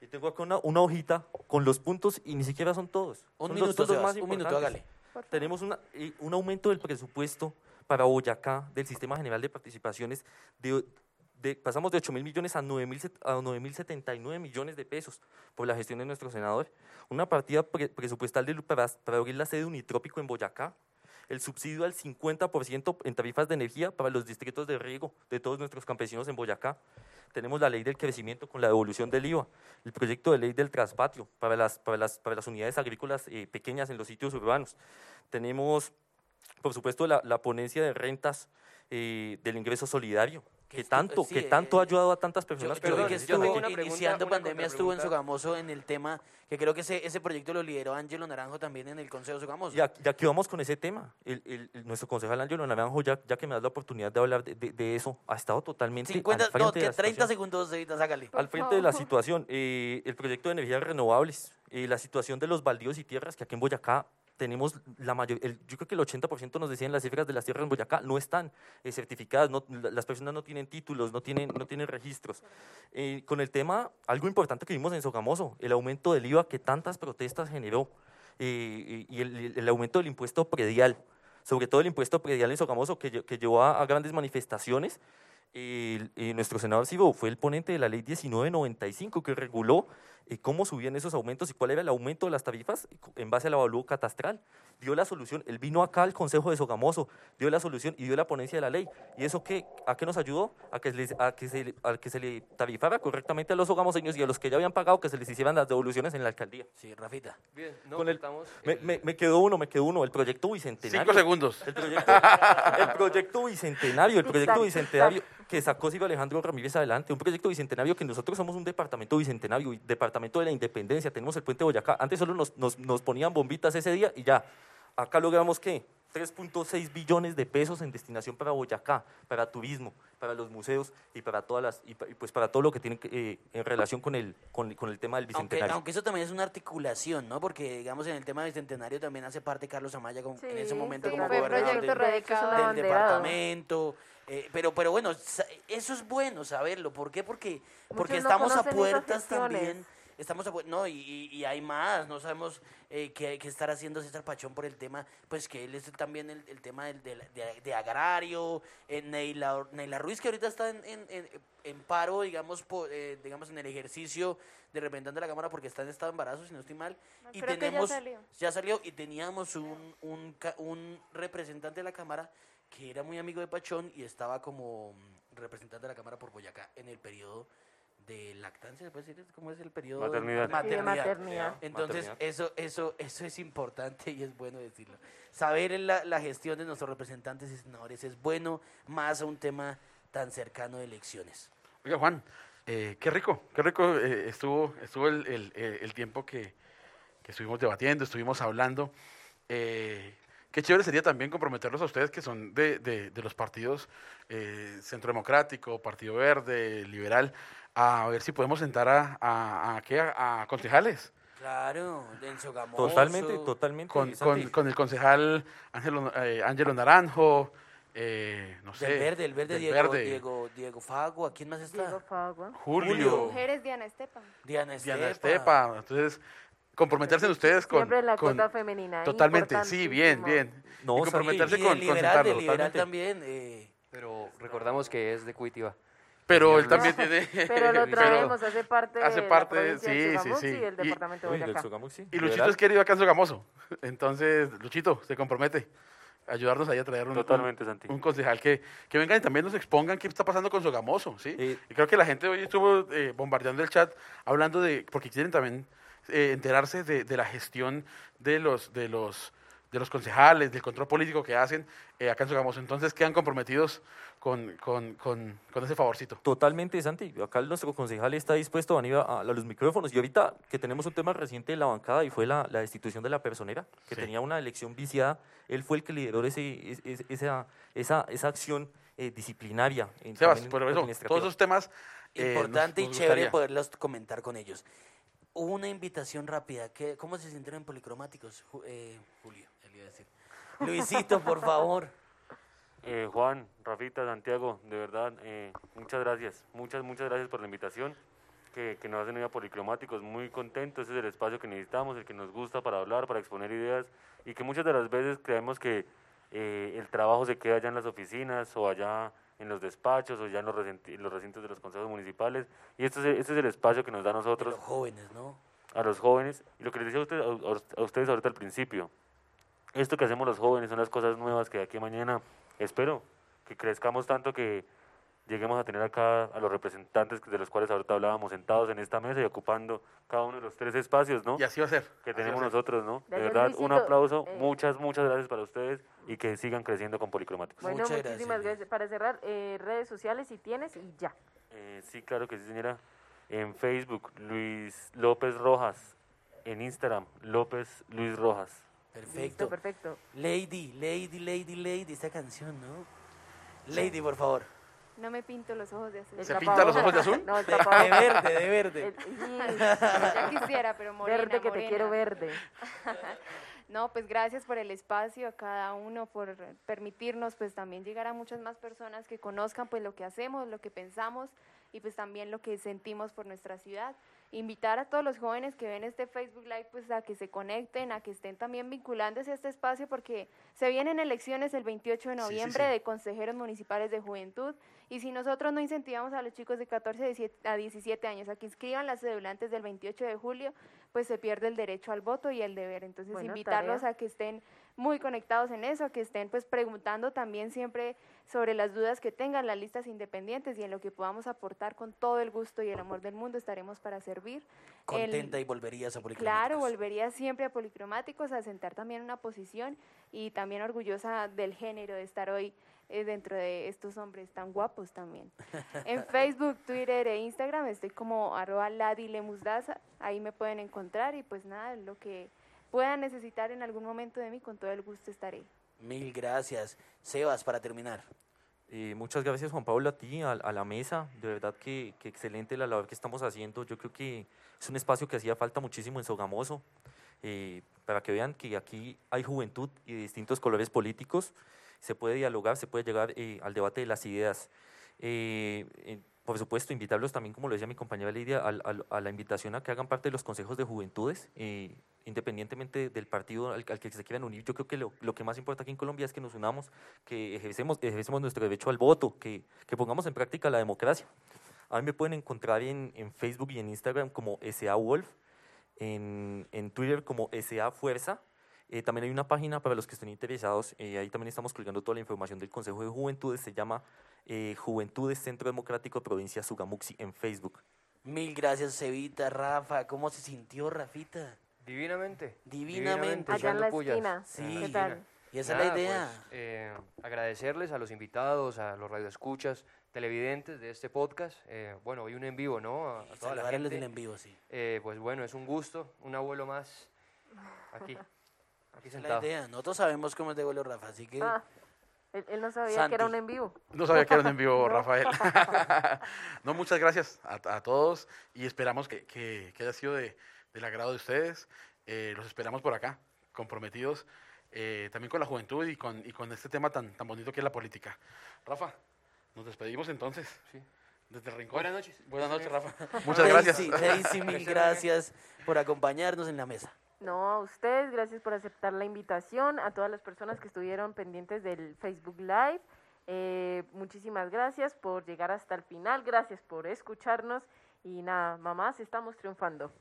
[SPEAKER 5] y tengo acá una, una hojita con los puntos y ni siquiera son todos.
[SPEAKER 1] Un
[SPEAKER 5] Son los
[SPEAKER 1] minuto,
[SPEAKER 5] puntos
[SPEAKER 1] Sebas, un minuto, hágale.
[SPEAKER 5] Tenemos una, eh, un aumento del presupuesto para Boyacá del Sistema General de Participaciones de, de- pasamos de 8 mil millones a 9 mil a 9.079 millones de pesos por la gestión de nuestro senador. Una partida pre- presupuestal de, para, para abrir la sede de Unitrópico en Boyacá. El subsidio al 50% en tarifas de energía para los distritos de riego de todos nuestros campesinos en Boyacá. Tenemos la ley del crecimiento con la devolución del IVA, el proyecto de ley del traspatio para las, para las, para las unidades agrícolas eh, pequeñas en los sitios urbanos. Tenemos, por supuesto, la, la ponencia de rentas eh, del ingreso solidario,
[SPEAKER 1] Que
[SPEAKER 5] que
[SPEAKER 1] esto-
[SPEAKER 5] tanto,
[SPEAKER 1] sí,
[SPEAKER 5] que tanto
[SPEAKER 1] eh,
[SPEAKER 5] ha ayudado a tantas personas.
[SPEAKER 1] yo
[SPEAKER 5] que
[SPEAKER 1] que
[SPEAKER 6] Perdón, yo
[SPEAKER 1] estuvo
[SPEAKER 6] tengo una pregunta,
[SPEAKER 1] iniciando
[SPEAKER 6] una
[SPEAKER 1] pandemia, estuvo en. Sogamoso en el tema, que creo que ese, ese proyecto lo lideró Ángelo Naranjo también en el Consejo de Sogamoso.
[SPEAKER 5] Ya, ya que vamos con ese tema, el, el- el- nuestro concejal Ángelo Naranjo, ya, ya que me das la oportunidad de hablar de, de- de eso, ha estado totalmente
[SPEAKER 1] 50,
[SPEAKER 5] al frente
[SPEAKER 1] no,
[SPEAKER 5] de
[SPEAKER 1] que
[SPEAKER 5] la
[SPEAKER 1] 30
[SPEAKER 5] situación.
[SPEAKER 1] segundos, Evita, sácale.
[SPEAKER 5] al frente de la situación, eh, el proyecto de energías renovables, eh, la situación de los baldíos y tierras, que aquí en Boyacá tenemos la mayor, el- yo creo que el 80% nos decían las cifras de las tierras en Boyacá no están eh, certificadas, no- la- las personas no tienen títulos, no tienen, no tienen registros. Eh, con el tema, algo importante que vimos en Sogamoso, el aumento del IVA que tantas protestas generó eh, y el, el aumento del impuesto predial, sobre todo el impuesto predial en Sogamoso que, que llevó a, a grandes manifestaciones. El- eh, nuestro senador Sibo fue el ponente de la ley 1995 que reguló eh, cómo subían esos aumentos y cuál era el aumento de las tarifas en base al avalúo catastral. Dio la solución, él vino acá al Consejo de Sogamoso, dio la solución y dio la ponencia de la ley. ¿Y eso qué, a qué nos ayudó? A que, les- a, que se, le- a que se le tarifara correctamente a los sogamoseños y a los que ya habían pagado que se les hicieran las devoluciones en la alcaldía.
[SPEAKER 1] Sí, Rafita.
[SPEAKER 6] Bien, no,
[SPEAKER 5] Con el-
[SPEAKER 6] estamos,
[SPEAKER 5] Me,
[SPEAKER 6] el-
[SPEAKER 5] me- me quedó uno, me quedó uno, el proyecto bicentenario.
[SPEAKER 7] Cinco segundos.
[SPEAKER 5] El proyecto, el proyecto bicentenario, el proyecto bicentenario que sacó Silvio Alejandro Ramírez adelante, un proyecto bicentenario que nosotros somos un departamento bicentenario, y departamento de la independencia, tenemos el puente de Boyacá. Antes solo nos, nos, nos ponían bombitas ese día y ya. Acá logramos que 3.6 billones de pesos en destinación para Boyacá, para turismo, para los museos y para todas las y, pues para todo lo que tiene que, eh, en relación con el con, con el tema del
[SPEAKER 1] Aunque,
[SPEAKER 5] bicentenario.
[SPEAKER 1] aunque eso también es una articulación, ¿no? Porque, digamos, en el tema bicentenario también hace parte Carlos Amaya con- en ese momento
[SPEAKER 2] sí,
[SPEAKER 1] como
[SPEAKER 3] fue
[SPEAKER 1] gobernador del, del departamento. eh, pero, pero bueno, eso es bueno saberlo. ¿Por qué? Porque, porque
[SPEAKER 2] Muchos no
[SPEAKER 1] estamos a puertas también. Estamos a no, y, y- hay más, no sabemos eh, qué, qué estar haciendo César Pachón por el tema, pues que él es también el, el tema del, del- de, de agrario, eh, Neila, Neila Ruiz que ahorita está en, en- en- en paro, digamos, po- eh, digamos en el ejercicio de representante de la Cámara porque está en estado de embarazo, si no estoy mal,
[SPEAKER 3] No,
[SPEAKER 1] y
[SPEAKER 3] que ya
[SPEAKER 1] tenemos,
[SPEAKER 3] salió.
[SPEAKER 1] ya salió y teníamos un, un, un representante de la Cámara que era muy amigo de Pachón y estaba como representante de la Cámara por Boyacá en el periodo de lactancia, ¿se puede decir? ¿Cómo es el periodo?
[SPEAKER 4] Maternidad.
[SPEAKER 2] De maternidad.
[SPEAKER 1] Entonces,
[SPEAKER 5] Maternidad.
[SPEAKER 1] eso, eso, eso es importante y es bueno decirlo. Saber en la, la gestión de nuestros representantes y senadores es bueno, más a un tema tan cercano de elecciones.
[SPEAKER 7] Oiga, Juan, eh, qué rico, qué rico eh, estuvo, estuvo el, el- el- el tiempo que, que estuvimos debatiendo, estuvimos hablando. Eh, qué chévere sería también comprometerlos a ustedes que son de, de- de los partidos eh, Centro Democrático, Partido Verde, Liberal, a ver si podemos sentar a, a, a, ¿qué? a- a concejales.
[SPEAKER 1] Claro, en Sogamoso.
[SPEAKER 5] Totalmente, totalmente.
[SPEAKER 7] Con, con, con el concejal Ángelo, eh, Ángelo Naranjo, eh, no sé.
[SPEAKER 1] Del verde, el verde,
[SPEAKER 7] del
[SPEAKER 1] Diego,
[SPEAKER 7] Verde,
[SPEAKER 1] Diego, Diego Fagua, ¿quién más está?
[SPEAKER 2] Diego Fagua.
[SPEAKER 7] Julio,
[SPEAKER 1] Julio.
[SPEAKER 3] Mujeres Diana Estepa.
[SPEAKER 1] Diana Estepa.
[SPEAKER 7] Diana Estepa. Entonces, comprometerse en ustedes con.
[SPEAKER 2] Siempre la
[SPEAKER 7] con-
[SPEAKER 2] cuota femenina.
[SPEAKER 7] Totalmente, sí, bien, bien.
[SPEAKER 5] No,
[SPEAKER 7] y comprometerse
[SPEAKER 1] Y
[SPEAKER 7] con, con
[SPEAKER 1] liberal, liberal también. eh,
[SPEAKER 6] Pero recordamos que es de Cuitiba.
[SPEAKER 7] Pero él también tiene...
[SPEAKER 2] Pero lo traemos, hace parte
[SPEAKER 7] hace
[SPEAKER 2] de
[SPEAKER 7] parte,
[SPEAKER 2] la provincia
[SPEAKER 7] sí,
[SPEAKER 2] de
[SPEAKER 7] sí, sí.
[SPEAKER 2] y del
[SPEAKER 7] Y-
[SPEAKER 2] departamento de
[SPEAKER 5] Uy, del
[SPEAKER 2] Boyacá.
[SPEAKER 5] Sogamuxi,
[SPEAKER 7] Y Luchito es querido acá en Sogamoso. Entonces, Luchito, se compromete a ayudarnos ahí a traer un,
[SPEAKER 4] Totalmente, Santi.
[SPEAKER 7] un concejal que, que vengan y también nos expongan qué está pasando con Sogamoso, ¿sí?
[SPEAKER 5] Eh,
[SPEAKER 7] y creo que la gente hoy estuvo eh, bombardeando el chat hablando de, porque quieren también eh, enterarse de, de la gestión de los, de los de los concejales, del control político que hacen eh, acá en Sogamoso. Entonces quedan comprometidos con, con, con, con ese favorcito.
[SPEAKER 5] Totalmente, Santi. Acá nuestro concejal está dispuesto a venir a, a los micrófonos. Y ahorita que tenemos un tema reciente en la bancada y fue la, la destitución de la personera, que
[SPEAKER 7] Sí.
[SPEAKER 5] tenía una elección viciada, él fue el que lideró ese, es- es- esa, esa, esa acción eh, disciplinaria. en-
[SPEAKER 7] Sebas, pero eso, todos esos temas... eh, nos-
[SPEAKER 1] Importante
[SPEAKER 7] nos
[SPEAKER 1] y chévere
[SPEAKER 7] gustaría.
[SPEAKER 1] poderlos comentar con ellos. Una invitación rápida. ¿qué- ¿Cómo se sintieron en Policromáticos? Ju- eh, Julio, le iba a decir. Luisito, por favor.
[SPEAKER 4] Eh, Juan, Rafita, Santiago, de verdad, eh, muchas gracias. Muchas, muchas gracias por la invitación que, que nos hacen hoy a Policromáticos. Muy contentos, ese es el espacio que necesitamos, el que nos gusta para hablar, para exponer ideas y que muchas de las veces creemos que eh, el trabajo se queda allá en las oficinas o allá en los despachos o ya en los, recinti- en los recintos de los consejos municipales. Y este es, este es el espacio que nos da a nosotros
[SPEAKER 1] los jóvenes, ¿no?
[SPEAKER 4] a los jóvenes, y lo que les decía a ustedes, a, a ustedes ahorita al principio, esto que hacemos los jóvenes son las cosas nuevas que de aquí a mañana espero que crezcamos tanto que lleguemos a tener acá a los representantes de los cuales ahorita hablábamos sentados en esta mesa y ocupando cada uno de los tres espacios, ¿no?
[SPEAKER 7] Y así va a ser.
[SPEAKER 4] que tenemos
[SPEAKER 7] ser.
[SPEAKER 4] nosotros, ¿no? De
[SPEAKER 2] Gracias,
[SPEAKER 4] verdad, un aplauso,
[SPEAKER 2] Eh,
[SPEAKER 4] muchas, muchas gracias para ustedes y que sigan creciendo con Policromáticos.
[SPEAKER 2] Bueno,
[SPEAKER 1] Muchas
[SPEAKER 2] muchísimas
[SPEAKER 1] gracias,
[SPEAKER 2] gracias. Para cerrar, eh, redes sociales si tienes y ya.
[SPEAKER 4] Eh, sí, claro que sí, señora. En Facebook, Luis López Rojas. En Instagram, López Luis Rojas.
[SPEAKER 2] Listo,
[SPEAKER 1] Perfecto.
[SPEAKER 2] perfecto.
[SPEAKER 1] Lady, Lady, Lady, Lady, esta canción, ¿no? Lady, por favor.
[SPEAKER 3] No me pinto los ojos de azul.
[SPEAKER 7] ¿Se pinta los ojos de azul?
[SPEAKER 2] No, el
[SPEAKER 1] De, verde, de verde.
[SPEAKER 2] El-
[SPEAKER 3] Ya quisiera, pero morena,
[SPEAKER 2] verde que te quiero verde.
[SPEAKER 3] No, pues gracias por el espacio a cada uno, por permitirnos pues también llegar a muchas más personas que conozcan pues lo que hacemos, lo que pensamos y pues también lo que sentimos por nuestra ciudad. Invitar a todos los jóvenes que ven este Facebook Live pues a que se conecten, a que estén también vinculándose a este espacio porque se vienen elecciones el 28 de
[SPEAKER 7] Sí, sí,
[SPEAKER 3] noviembre
[SPEAKER 7] sí.
[SPEAKER 3] de consejeros municipales de juventud y si nosotros no incentivamos a los chicos de 14 a 17 a 17 años a que inscriban las cédula antes del 28 de julio, pues se pierde el derecho al voto y el deber. Entonces,
[SPEAKER 2] Bueno,
[SPEAKER 3] invitarlos
[SPEAKER 2] tarea.
[SPEAKER 3] a que estén muy conectados en eso, a que estén pues preguntando también siempre sobre las dudas que tengan las listas independientes y en lo que podamos aportar con todo el gusto y el amor del mundo estaremos para servir. El-
[SPEAKER 1] Contenta y volverías a Policromáticos.
[SPEAKER 3] Claro, volvería siempre a Policromáticos a sentar también una posición y también orgullosa del género de estar hoy eh, dentro de estos hombres tan guapos también. En Facebook, Twitter e Instagram estoy como arroba ladilemusdaza, ahí me pueden encontrar y pues nada, lo que puedan necesitar en algún momento de mí, con todo el gusto estaré.
[SPEAKER 1] Mil gracias. Sebas, para terminar.
[SPEAKER 5] Eh, muchas gracias Juan Pablo a ti, a, a la mesa, de verdad que, que excelente la labor que estamos haciendo, yo creo que es un espacio que hacía falta muchísimo en Sogamoso, eh, para que vean que aquí hay juventud y de distintos colores políticos, se puede dialogar, se puede llegar eh, al debate de las ideas. Eh, eh, por supuesto, invitarlos también, como lo decía mi compañera Lidia, al- a, la invitación a que hagan parte de los consejos de juventudes, eh, independientemente del partido al, que se quieran unir. Yo creo que lo, lo que más importa aquí en Colombia es que nos unamos, que ejercemos, ejercemos nuestro derecho al voto, que, que pongamos en práctica la democracia. A mí me pueden encontrar en, en Facebook y en Instagram como SA Wolf, en, en Twitter como SA Fuerza. Eh, también hay una página para los que estén interesados, eh, ahí también estamos colgando toda la información del Consejo de Juventudes, se llama eh, Juventudes Centro Democrático Provincia Sugamuxi en Facebook.
[SPEAKER 1] Mil gracias, Cevita, Rafa. ¿Cómo se sintió, Rafita?
[SPEAKER 6] Divinamente.
[SPEAKER 1] Divinamente.
[SPEAKER 2] Allá en la esquina.
[SPEAKER 1] Sí.
[SPEAKER 2] ¿Qué tal?
[SPEAKER 1] Y esa
[SPEAKER 6] Nada,
[SPEAKER 1] es la idea.
[SPEAKER 6] pues, eh, agradecerles a los invitados, a los radioescuchas, televidentes de este podcast. Eh, bueno, hoy un en vivo, ¿no? A, a toda la gente.
[SPEAKER 1] en vivo, sí.
[SPEAKER 6] Eh, pues bueno, es un gusto, un abuelo más aquí, aquí
[SPEAKER 1] Esa es la
[SPEAKER 6] sentado.
[SPEAKER 1] idea. Nosotros sabemos cómo es de vuelo, Rafa, así que...
[SPEAKER 2] Ah, él, él no sabía que era un en vivo.
[SPEAKER 7] No sabía que era un en vivo,
[SPEAKER 2] No.
[SPEAKER 7] Rafael. no, muchas gracias a, a todos y esperamos que, que- que haya sido de, del agrado de ustedes. Eh, los esperamos por acá, comprometidos eh, también con la juventud y con, y con este tema tan, tan bonito que es la política. Rafa, nos despedimos entonces.
[SPEAKER 6] Sí.
[SPEAKER 7] Desde el rincón.
[SPEAKER 6] Buenas noches.
[SPEAKER 7] Buenas noches, Rafa. Muchas gracias.
[SPEAKER 1] Daisy, Daisy, mil gracias por acompañarnos en la mesa.
[SPEAKER 2] No, a ustedes, gracias por aceptar la invitación, a todas las personas que estuvieron pendientes del Facebook Live. Eh, muchísimas gracias por llegar hasta el final, gracias por escucharnos y nada, mamás, estamos triunfando.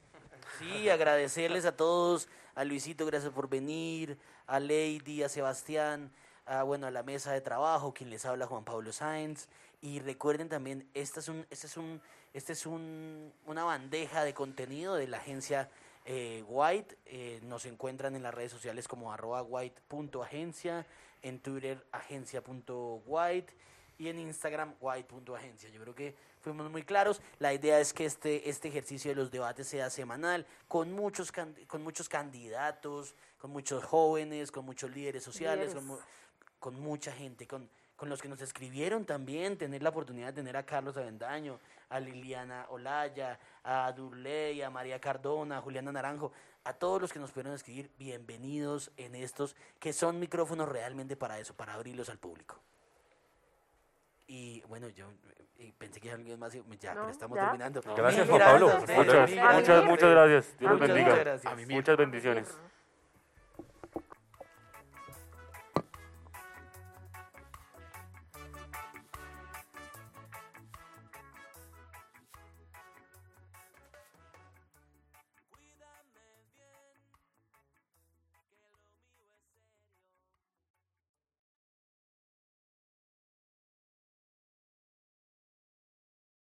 [SPEAKER 1] Sí, agradecerles a todos, a Luisito, gracias por venir, a Lady, a Sebastián, a, bueno, a la mesa de trabajo, quien les habla Juan Pablo Sáenz. Y recuerden también, esta es, un, este es, un, es un, una bandeja de contenido de la agencia eh, White. Eh, nos encuentran en las redes sociales como arroba white.agencia, en Twitter agencia.white y en Instagram white.agencia. Yo creo que fuimos muy claros. La idea es que este, este ejercicio de los debates sea semanal, con muchos, con muchos candidatos, con muchos jóvenes, con muchos líderes sociales, con, con, mucha gente, con, con los que nos escribieron también, tener la oportunidad de tener a Carlos Avendaño, a Liliana Olaya, a Durley, a María Cardona, a Juliana Naranjo, a todos los que nos pudieron escribir, bienvenidos en estos, que son micrófonos realmente para eso, para abrirlos al público. Y bueno, yo pensé que alguien más, ya, pero estamos terminando.
[SPEAKER 4] Gracias, Juan Pablo. Muchas, muchas, muchas gracias. Dios los bendiga. Muchas bendiciones.